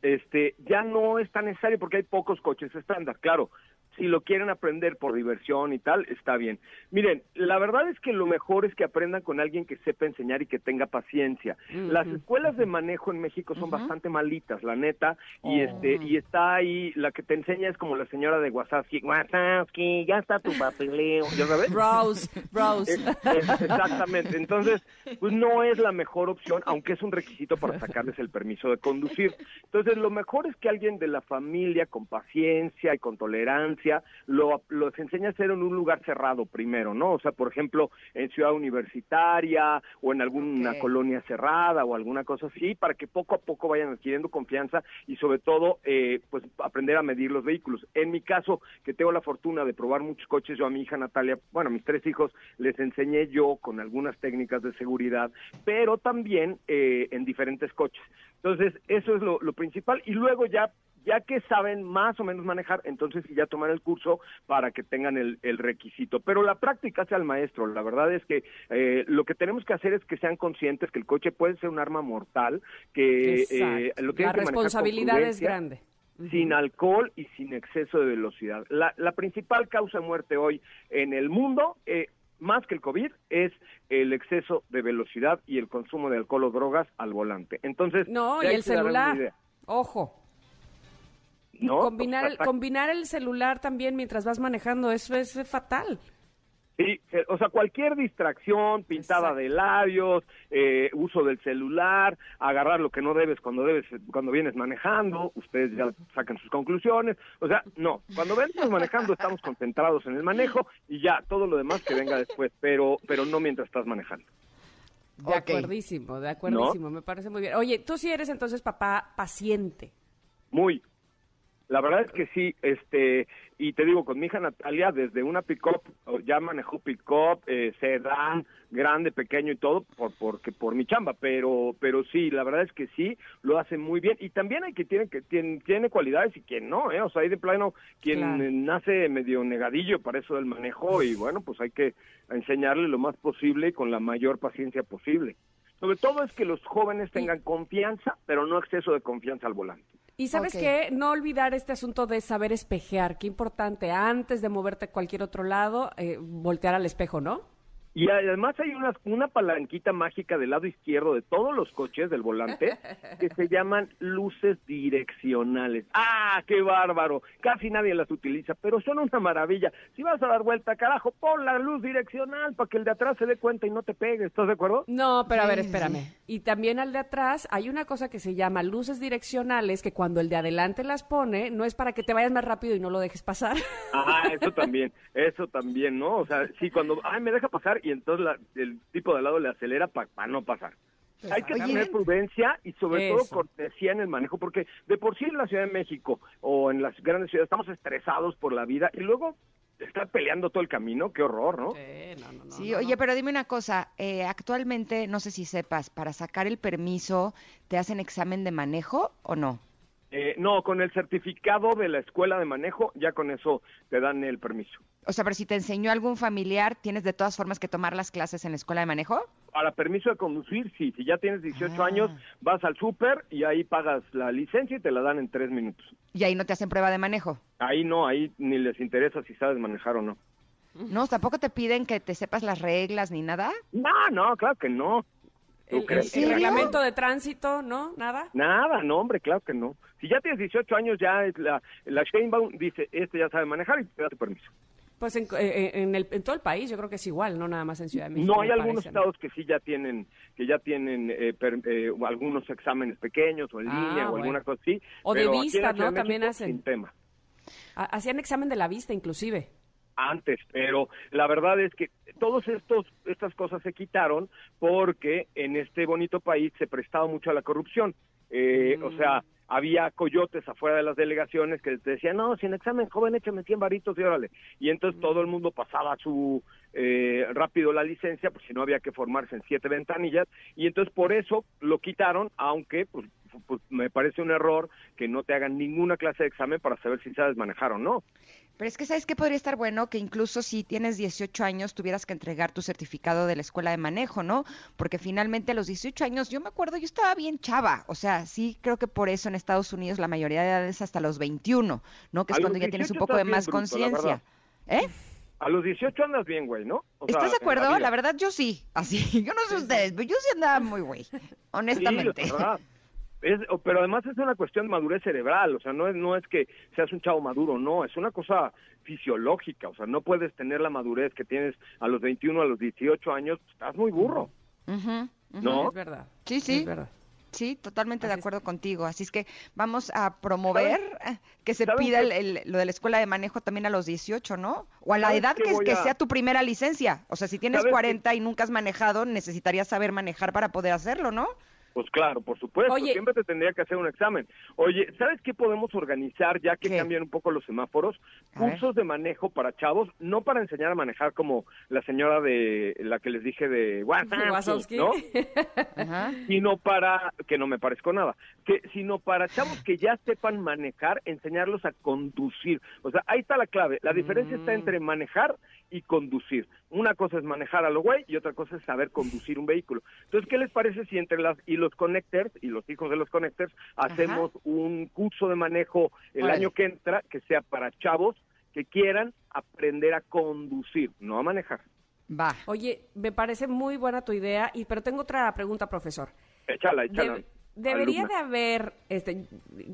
este ya no es tan necesario porque hay pocos coches estándar. Claro, si lo quieren aprender por diversión y tal, está bien. Miren, la verdad es que lo mejor es que aprendan con alguien que sepa enseñar y que tenga paciencia. Las escuelas de manejo en México son bastante malitas, la neta, y este y está ahí la que te enseña es como la señora de Wazowski, Wazowski, ya está tu papeleo, ¿ya sabes? Rose, Rose. Es- es- exactamente. Entonces, pues no es la mejor opción, aunque es un requisito para sacarles el permiso de conducir. Entonces, lo mejor es que alguien de la familia, con paciencia y con tolerancia, lo, los enseñe a hacer en un lugar cerrado primero, ¿no? O sea, por ejemplo, en ciudad universitaria o en alguna colonia cerrada o alguna cosa así, para que poco a poco vayan adquiriendo confianza y sobre todo, eh, pues aprender a medir los vehículos. En mi caso, que tengo la fortuna de probar muchos coches, yo a mi hija Natalia, bueno, a mis tres hijos, les enseñé yo con algunas técnicas de seguridad, pero también eh, en diferentes coches. Entonces, eso es lo, lo principal. Y luego ya ya que saben más o menos manejar, entonces sí ya tomar el curso para que tengan el, el requisito. Pero la práctica hace al maestro. La verdad es que eh, lo que tenemos que hacer es que sean conscientes que el coche puede ser un arma mortal, que eh, lo tienen La que manejar con responsabilidad es grande. sin alcohol y sin exceso de velocidad. La, la principal causa de muerte hoy en el mundo, eh, más que el COVID, es el exceso de velocidad y el consumo de alcohol o drogas al volante. Entonces, No, y el celular. Ojo. ¿No? combinar, el, combinar el celular también mientras vas manejando, eso es fatal. Sí, eh, o sea, cualquier distracción, pintada Exacto. de labios, eh, uso del celular, agarrar lo que no debes cuando debes, cuando vienes manejando, ustedes ya sacan sus conclusiones. O sea, no, cuando venimos manejando estamos concentrados en el manejo y ya todo lo demás que venga después, pero, pero no mientras estás manejando. De Ok. acuerdísimo, de acuerdísimo, me parece muy bien. Oye, tú sí eres entonces papá paciente. Muy. La verdad es que sí, este, y te digo, con mi hija Natalia, desde una pick-up, ya manejó pick-up, eh, sedán, grande, pequeño y todo, por, porque, por mi chamba, pero, pero sí, la verdad es que sí, lo hace muy bien, y también hay que tiene, que tiene, tiene cualidades y quien no, eh, o sea, hay de plano quien Claro. nace medio negadillo para eso del manejo, y bueno, pues hay que enseñarle lo más posible y con la mayor paciencia posible. Sobre todo es que los jóvenes tengan confianza, pero no exceso de confianza al volante. Y sabes Ok. qué, no olvidar este asunto de saber espejear, qué importante antes de moverte a cualquier otro lado, eh, voltear al espejo, ¿no? Y además hay una, una palanquita mágica del lado izquierdo de todos los coches del volante que se llaman luces direccionales. ¡Ah, qué bárbaro! Casi nadie las utiliza, pero son una maravilla. Si vas a dar vuelta, carajo, pon la luz direccional para que el de atrás se dé cuenta y no te pegue. ¿Estás de acuerdo? No, pero a ver, espérame. Y también al de atrás hay una cosa que se llama luces direccionales, que cuando el de adelante las pone, no es para que te vayas más rápido y no lo dejes pasar. Ah, eso también, eso también, ¿no? O sea, sí, cuando, ay, me deja pasar y entonces la- el tipo de al lado le acelera para no pasar. Hay que Oye, tener prudencia y sobre todo cortesía en el manejo, porque de por sí en la Ciudad de México o en las grandes ciudades estamos estresados por la vida y luego estar peleando todo el camino, qué horror, ¿no? Sí, no, no, no, Sí, no, oye, no. pero dime una cosa, eh, actualmente, no sé si sepas, para sacar el permiso, ¿te hacen examen de manejo o no? Eh, no, con el certificado de la escuela de manejo, ya con eso te dan el permiso. O sea, pero si te enseñó algún familiar, ¿tienes de todas formas que tomar las clases en la escuela de manejo? Para permiso de conducir, sí, si ya tienes 18 Ah. años, vas al súper y ahí pagas la licencia y te la dan en tres minutos. Y ahí no te hacen prueba de manejo. Ahí no, ahí ni les interesa si sabes manejar o no. No, tampoco te piden que te sepas las reglas ni nada. No, no, claro que no. El reglamento de tránsito, ¿no? Nada. Nada, no, hombre, claro que no. Si ya tienes 18 años, ya es la, la Sheinbaum dice, este ya sabe manejar y te da tu permiso. Pues en, eh, en, el, en todo el país yo creo que es igual, no nada más en Ciudad de México. No, hay algunos parece, ¿no? estados que sí ya tienen, que ya tienen eh, per- eh, algunos exámenes pequeños o en Ah, línea o alguna cosa así. O de vista, ¿no? También México, hacen. Sin tema. Ha- Hacían examen de la vista inclusive. antes, pero la verdad es que todos estos estas cosas se quitaron porque en este bonito país se prestaba mucho a la corrupción. Eh, Mm. O sea, había coyotes afuera de las delegaciones que te decían, no, sin examen, joven, échame 100 varitos y órale. Y entonces todo el mundo pasaba su eh, rápido la licencia, pues si no había que formarse en siete ventanillas, y entonces por eso lo quitaron, aunque pues, pues me parece un error que no te hagan ninguna clase de examen para saber si sabes manejar o no. Pero es que, ¿sabes qué podría estar bueno? Que incluso si tienes 18 años tuvieras que entregar tu certificado de la escuela de manejo, ¿no? Porque finalmente a los 18 años, yo me acuerdo, yo estaba bien chava. O sea, sí creo que por eso en Estados Unidos la mayoría de edad es hasta los 21, ¿no? Que es cuando ya tienes un 18 poco de más conciencia. ¿Eh? A los 18 andas bien, güey, ¿no? O sea, ¿Estás de acuerdo? La verdad, yo sí. Así, yo no sé ustedes, pero yo sí andaba muy güey, honestamente. Sí. Es, o- pero además es una cuestión de madurez cerebral, o sea, no es, no es que seas un chavo maduro, no, es una cosa fisiológica, o sea, no puedes tener la madurez que tienes a los 21, a los 18 años, pues, estás muy burro. ¿no? Es verdad. Sí, sí. Es verdad. Sí, totalmente de es. acuerdo contigo. Así es que vamos a promover que se ¿Saben pida el- el- lo de la escuela de manejo también a los 18, ¿no? O a la ¿Sabes edad que, que a- sea tu primera licencia. O sea, si tienes ¿Sabes qué? 40 y nunca has manejado, necesitarías saber manejar para poder hacerlo, ¿no? Pues claro, por supuesto, Oye. siempre te tendría que hacer un examen. Oye, ¿sabes qué podemos organizar ya que ¿Qué? cambian un poco los semáforos? A ver. Cursos de manejo para chavos, no para enseñar a manejar como la señora de la que les dije de WhatsApp, Wazowski. ¿no? Ajá. sino para, que no me parezco nada, que sino para chavos que ya sepan manejar, enseñarlos a conducir. O sea, ahí está la clave. La diferencia está entre manejar y conducir. Una cosa es manejar a lo güey y otra cosa es saber conducir un vehículo. Entonces, ¿qué les parece si entre las y los connectors y los hijos de los connectors hacemos un curso de manejo el año que entra que sea para chavos que quieran aprender a conducir, no a manejar? Va. Oye, me parece muy buena tu idea, y pero tengo otra pregunta, profesor. Échala, échala. Debería alumna. de haber, este,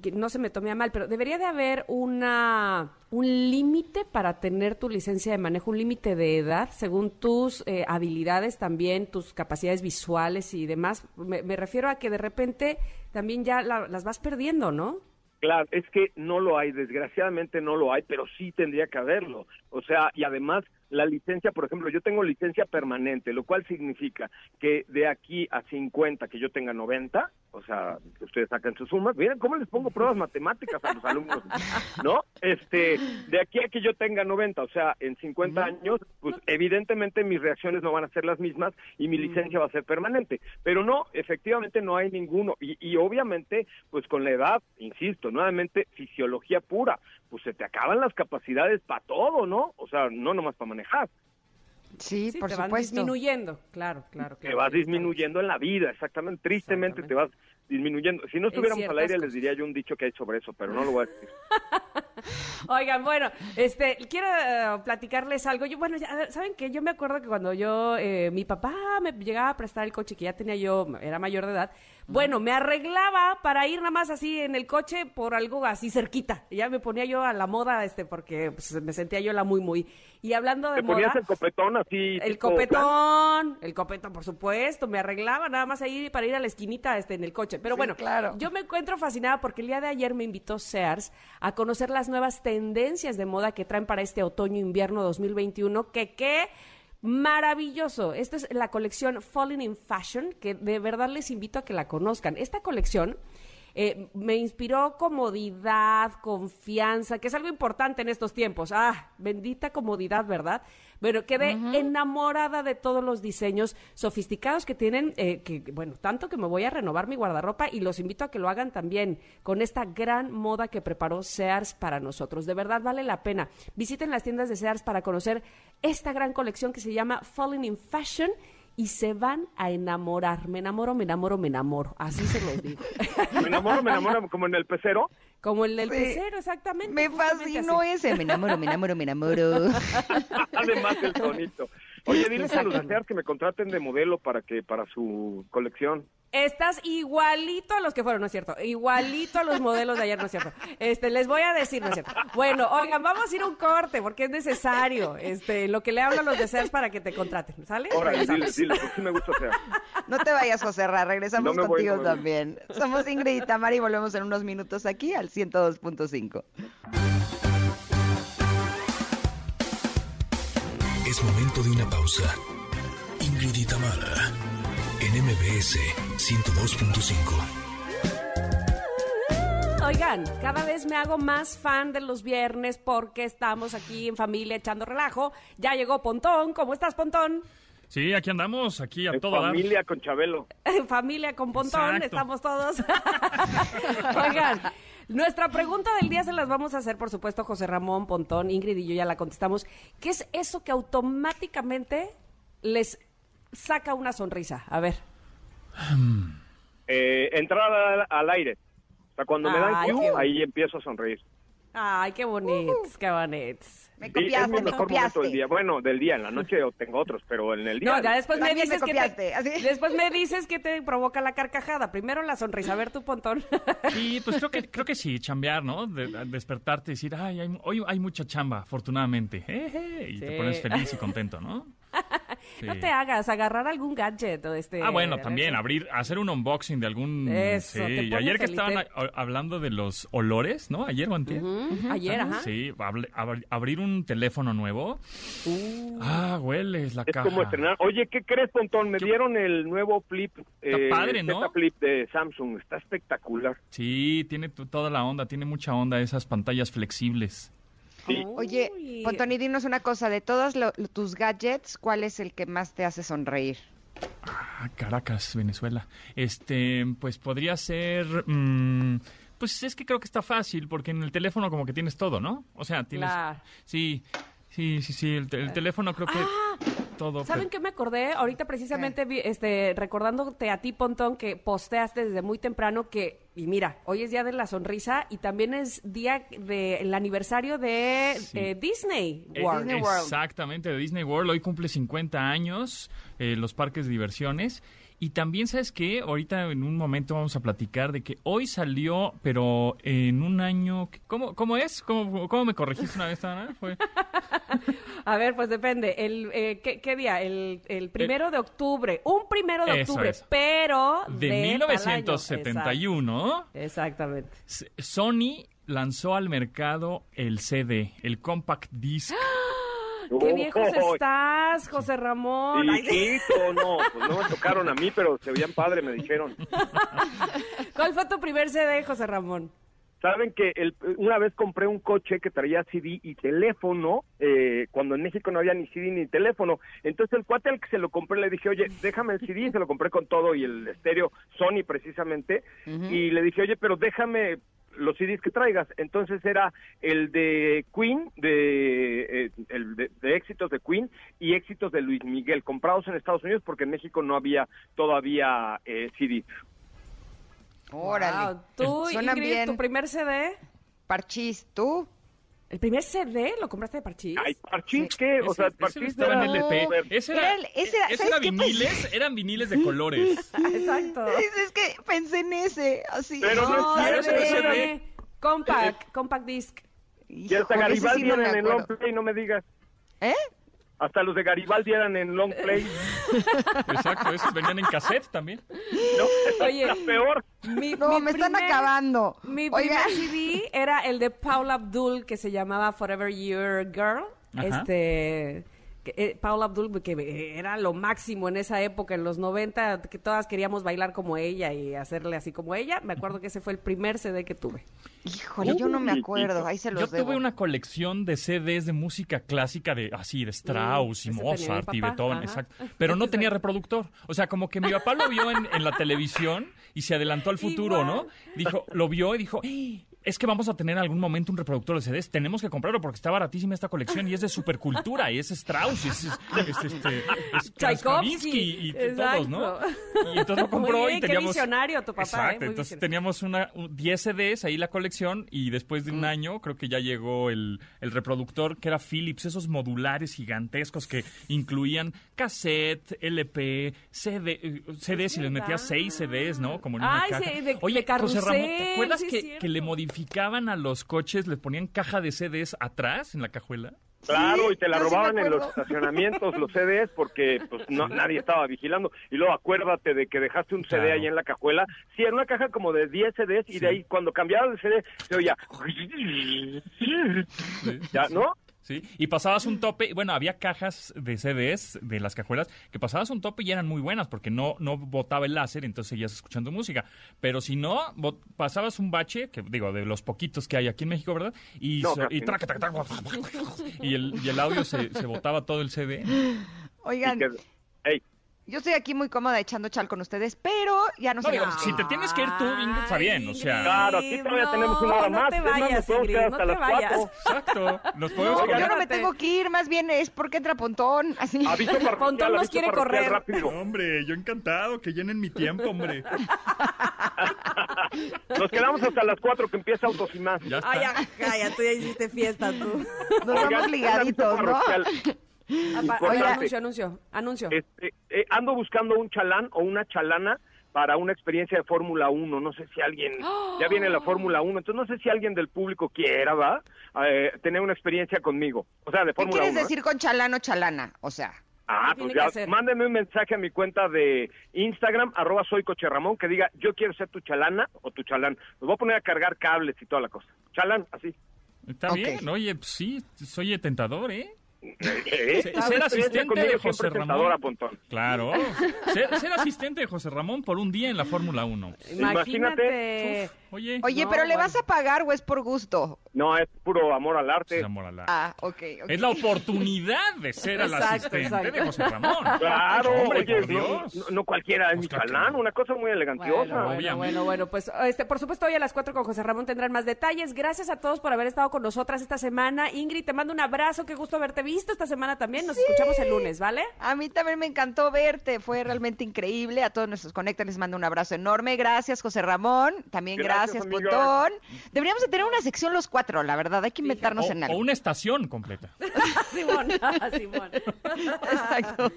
que no se me tome a mal, pero debería de haber una un límite para tener tu licencia de manejo, un límite de edad, según tus eh, habilidades también, tus capacidades visuales y demás. Me, me refiero a que de repente también ya la- las vas perdiendo, ¿no? Claro, es que no lo hay, desgraciadamente no lo hay, pero sí tendría que haberlo. O sea, y además la licencia, por ejemplo, yo tengo licencia permanente, lo cual significa que de aquí a 50, que yo tenga 90, o sea, que ustedes sacan sus sumas, miren cómo les pongo pruebas matemáticas a los alumnos, ¿no? Este, de aquí a que yo tenga 90, o sea, en 50 años, pues evidentemente mis reacciones no van a ser las mismas y mi licencia va a ser permanente. Pero no, efectivamente no hay ninguno. Y, y obviamente, pues con la edad, insisto, nuevamente, fisiología pura, pues se te acaban las capacidades para todo, ¿no? O sea, no nomás para manejar. Sí, Sí, por te supuesto. disminuyendo, claro, claro. Te claro. vas disminuyendo en la vida, exactamente. Tristemente te vas disminuyendo. Si no estuviéramos al aire, les diría yo un dicho que hay sobre eso, pero no lo voy a decir. Oigan, bueno, este, quiero eh, platicarles algo. Yo, bueno, ya, ¿saben qué? Yo me acuerdo que cuando yo, eh, mi papá me llegaba a prestar el coche, que ya tenía yo, era mayor de edad, bueno, me arreglaba para ir nada más así en el coche por algo así cerquita. Ya me ponía yo a la moda, este, porque pues, me sentía yo la muy, muy. Y hablando de Te ponías moda... el copetón así. El tipo plan. copetón, el copetón, por supuesto, me arreglaba nada más ahí para ir a la esquinita este, en el coche. Pero Sí, bueno, claro. yo me encuentro fascinada porque el día de ayer me invitó Sears a conocer las nuevas tendencias de moda que traen para este otoño-invierno 2021, que qué maravilloso. Esta es la colección Falling in Fashion, que de verdad les invito a que la conozcan. Esta colección... eh, me inspiró comodidad, confianza, que es algo importante en estos tiempos. Ah, bendita comodidad, ¿verdad? Bueno, quedé enamorada de todos los diseños sofisticados que tienen, eh, que bueno, tanto que me voy a renovar mi guardarropa y los invito a que lo hagan también con esta gran moda que preparó Sears para nosotros. De verdad vale la pena. Visiten las tiendas de Sears para conocer esta gran colección que se llama Falling in Fashion y se van a enamorar. Me enamoro, me enamoro, me enamoro. Así se los digo. Me enamoro, me enamoro, como en el pecero. Como el del Sí. pecero, exactamente. Me fascinó así. ese. Me enamoro, me enamoro, me enamoro. Además el tonito. Oye, diles a los desear que me contraten de modelo para que para su colección. Estás igualito a los que fueron, ¿no es cierto? Igualito a los modelos de ayer, ¿no es cierto? Este, les voy a decir, ¿no es cierto? Bueno, oigan, vamos a ir a un corte porque es necesario, este, lo que le hablo a los deseos para que te contraten, ¿sale? Órale, Regresamos. diles, diles, porque sí me gusta hacer. No te vayas, José Ra, regresamos No me voy, contigo no también. Somos Ingrid y Tamara y volvemos en unos minutos aquí al 102.5. Es momento de una pausa. Ingrid y Tamara, en MBS 102.5. Oigan, cada vez me hago más fan de los viernes porque estamos aquí en familia echando relajo. Ya llegó Pontón, ¿cómo estás, Pontón? Sí, aquí andamos, aquí a En todo dar. familia con Chabelo. En familia con Pontón, Exacto. estamos todos. Oigan, nuestra pregunta del día se las vamos a hacer, por supuesto, José Ramón, Pontón, Ingrid y yo ya la contestamos. ¿Qué es eso que automáticamente les saca una sonrisa? A ver. Eh, entrar al, al aire. O sea, cuando me dan cue, ahí empiezo a sonreír. Ay, qué bonitos, qué bonitos. Me Sí, es mi copiaste, me mejor momento copiaste. del día. Bueno, del día, en la noche tengo otros, pero en el día. No, ya después me También me dices que copiaste, te, así. después me dices que te provoca la carcajada. Primero la sonrisa, a ver tu Pontón. Sí, pues creo que, creo que sí, chambear, ¿no? De- de- despertarte y decir, ay, hay- hoy hay mucha chamba, afortunadamente. Jeje, y Sí. te pones feliz y contento, ¿no? Sí. No te hagas agarrar algún gadget o este. Ah, bueno, también abrir, hacer un unboxing de algún. Eso, sí. Y ayer que estaban a- hablando de los olores, ¿no? Ayer o antier. Ujú, Ayer, ajá. Sí, abrir un teléfono nuevo. Ah, hueles la Es caja. como estrenar. Oye, ¿qué crees, Pontón? Me dieron el nuevo Flip. eh, padre, el ¿no? Flip de Samsung. Está espectacular. Sí, tiene to- toda la onda, tiene mucha onda esas pantallas flexibles. Sí. Oye. Pontoni, dinos una cosa, de todos lo- lo- tus gadgets, ¿cuál es el que más te hace sonreír? Ah, Caracas, Venezuela. Este, pues podría ser. mm, pues es que creo que está fácil, porque en el teléfono como que tienes todo, ¿no? O sea, tienes. Claro. Sí, sí, sí, sí. El, te- el teléfono creo que todo. ¿Saben pero- qué me acordé? Ahorita precisamente vi- este, recordándote a ti, Pontón, que posteaste desde muy temprano que, y mira, hoy es día de la sonrisa y también es día del aniversario de Sí. eh, Disney Eh, World. Disney World. Exactamente, de Disney World. Hoy cumple 50 años eh, los parques de diversiones. Y también, ¿sabes qué? Ahorita en un momento vamos a platicar de que hoy salió, pero en un año... ¿Cómo, cómo es? ¿Cómo, cómo me corregiste una vez, Ana? Fue... A ver, pues depende. El, eh, ¿qué, qué día? El, el primero de octubre. Un primero de Eso octubre, es. pero De, año. 1971, Exacto, Exactamente. Sony lanzó al mercado el CD, el Compact Disc. ¡Qué viejos Oh, estás, José Ramón! Hijito, no, pues no me tocaron a mí, pero se veían padre, me dijeron. ¿Cuál fue tu primer CD, José Ramón? Saben que el- una vez compré un coche que traía CD y teléfono, eh, cuando en México no había ni CD ni teléfono. Entonces el cuate al que se lo compré le dije, oye, déjame el CD, se lo compré con todo y el estéreo Sony precisamente. Y le dije, oye, pero déjame los CDs que traigas. Entonces era el de Queen, de, eh, el de, de éxitos de Queen y éxitos de Luis Miguel, comprados en Estados Unidos porque en México no había todavía eh, CD. Órale. Wow. ¿Tú, Ingrid, bien. tu primer CD? Parchís, ¿tú? ¿El primer CD lo compraste de Parchís? Ay, ¿Parchís qué? O Ese- sea, ese Parchís estaba en era- LP. Ese era, Era el- ese era- ese ¿sabes era viniles, eran viniles de colores. Exacto. Es, es que pensé en ese, así. Pero no No, es CD. ese era- CD. Compact, compact disc. Y hasta Garibaldi no en long acuerdo. play, no me digas. ¿Eh? Hasta los de Garibaldi eran en long play. Exacto, esos venían en cassette también. No, Oye. está peor. Mi, No, mi me están acabando. Mi Oigan. primer CD era el de Paula Abdul que se llamaba Forever Your Girl. Ajá. Este eh, Paula Abdul que era lo máximo en esa época en los 90 que todas queríamos bailar como ella y hacerle así como ella. Me acuerdo que ese fue el primer CD que tuve. Híjole, yo no me acuerdo. Ahí se los Yo debo. tuve una colección de CDs de música clásica de así de Strauss y Mozart y Beethoven, ajá. exacto. Pero no tenía reproductor. O sea, como que mi papá lo vio en, en la televisión y se adelantó al futuro, Igual. ¿no? Dijo, lo vio y dijo, "¡Ah! Es que vamos a tener algún momento un reproductor de CDs, tenemos que comprarlo porque está baratísima esta colección y es de supercultura y es Strauss y es, es, es, este, es Tchaikovsky. Stravinsky y, todos, ¿no? Y entonces lo compró bien, y qué teníamos... visionario tu papá, ¿eh? Exacto, Muy entonces visionario. teníamos una, un- 10 CDs ahí la colección y después de un año creo que ya llegó el, el reproductor que era Philips, esos modulares gigantescos que incluían cassette, LP, CD, eh, CDs y les metías verdad. 6 CDs, ¿no? Como en una Ay, caja. sí, de- Oye, de José Ramón, ¿te acuerdas sí que, que le modificaban a los coches, les ponían caja de CDs atrás en la cajuela? Claro, y te la robaban en los estacionamientos, los CDs, porque pues no, nadie estaba vigilando. Y luego acuérdate de que dejaste un CD Claro. ahí en la cajuela. Sí, era una caja como de 10 CDs y de ahí cuando cambiabas de CD se oía... ¿Ya, no? Sí, y pasabas un tope, bueno, había cajas de CDs de las cajuelas que pasabas un tope y eran muy buenas porque no, no botaba el láser, entonces seguías escuchando música. Pero si no, bot- pasabas un bache, que digo, de los poquitos que hay aquí en México, ¿verdad? Y, No, so- y, no. traca, traca, traca, y el, y el audio se, se botaba todo el CD. Oigan, Y que- Ey, yo estoy aquí muy cómoda echando chal con ustedes, pero ya no No, sé. digo, si te tienes que ir tú, Ingrid, está bien, o sea. Claro, aquí todavía tenemos una hora no más. te más, vayas, podemos Ingrid, quedar no hasta te las vayas. cuatro. Exacto, nos podemos No, yo no me tengo que ir, más bien es porque entra Pontón. Así. Aviso parroquial, Pontón nos quiere correr. rápido. Hombre, yo encantado, que llenen mi tiempo, hombre. Nos quedamos hasta las cuatro que empieza Autos y Más. Ya está. Ay, ya, cállate, tú ya hiciste fiesta tú. Nos Oigan, vamos ligaditos, ¿no? Oye, anuncio, anuncio, anuncio. Este, eh, ando buscando un chalán o una chalana para una experiencia de Fórmula 1. No sé si alguien, ya viene la Fórmula 1, entonces no sé si alguien del público quiera, ¿va? Eh, tener una experiencia conmigo. O sea, de ¿Qué Fórmula quieres 1. ¿eh? decir con chalano chalana? O sea, Ah, ¿Qué pues ya, mándenme un mensaje a mi cuenta de Instagram, arroba soy Coche Ramón, que diga, yo quiero ser tu chalana o tu chalán. Los voy a poner a cargar cables y toda la cosa. Chalán, así. Está bien, oye, pues sí, soy tentador, ¿eh? ¿Eh? Ser- asistente de José Ramón. Pontón. Claro. ser, ser asistente de José Ramón por un día en la Fórmula 1. Imagínate. Oye, Oye, No, pero ¿le vas a pagar o es por gusto? No, es puro amor al arte. es amor al arte. Ah, ok, ok. Es la oportunidad de ser el Exacto, asistente exacto. de José Ramón. Claro, Hombre, oye, por no, Dios. no- no cualquiera es Pues mi no. una cosa muy elegantiosa. Bueno, bueno, Obviamente. bueno, bueno, pues este, por supuesto hoy a las 4 con José Ramón tendrán más detalles. Gracias a todos por haber estado con nosotras esta semana. Ingrid, te mando un abrazo, qué gusto haberte visto esta semana también. Nos escuchamos el lunes, ¿vale? A mí también me encantó verte, fue realmente increíble. A todos nuestros conectas les mando un abrazo enorme. Gracias, José Ramón. También Gracias. Pontón. Deberíamos de tener una sección los cuatro, la verdad. Hay que inventarnos O, en o algo. una estación completa. Simón, Simón. Exacto.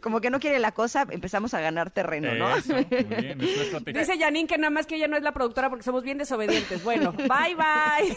Como que no quiere la cosa, empezamos a ganar terreno, ¿no? Eso, muy bien. Dice Janine que nada más que ella no es la productora porque somos bien desobedientes. Bueno, bye bye.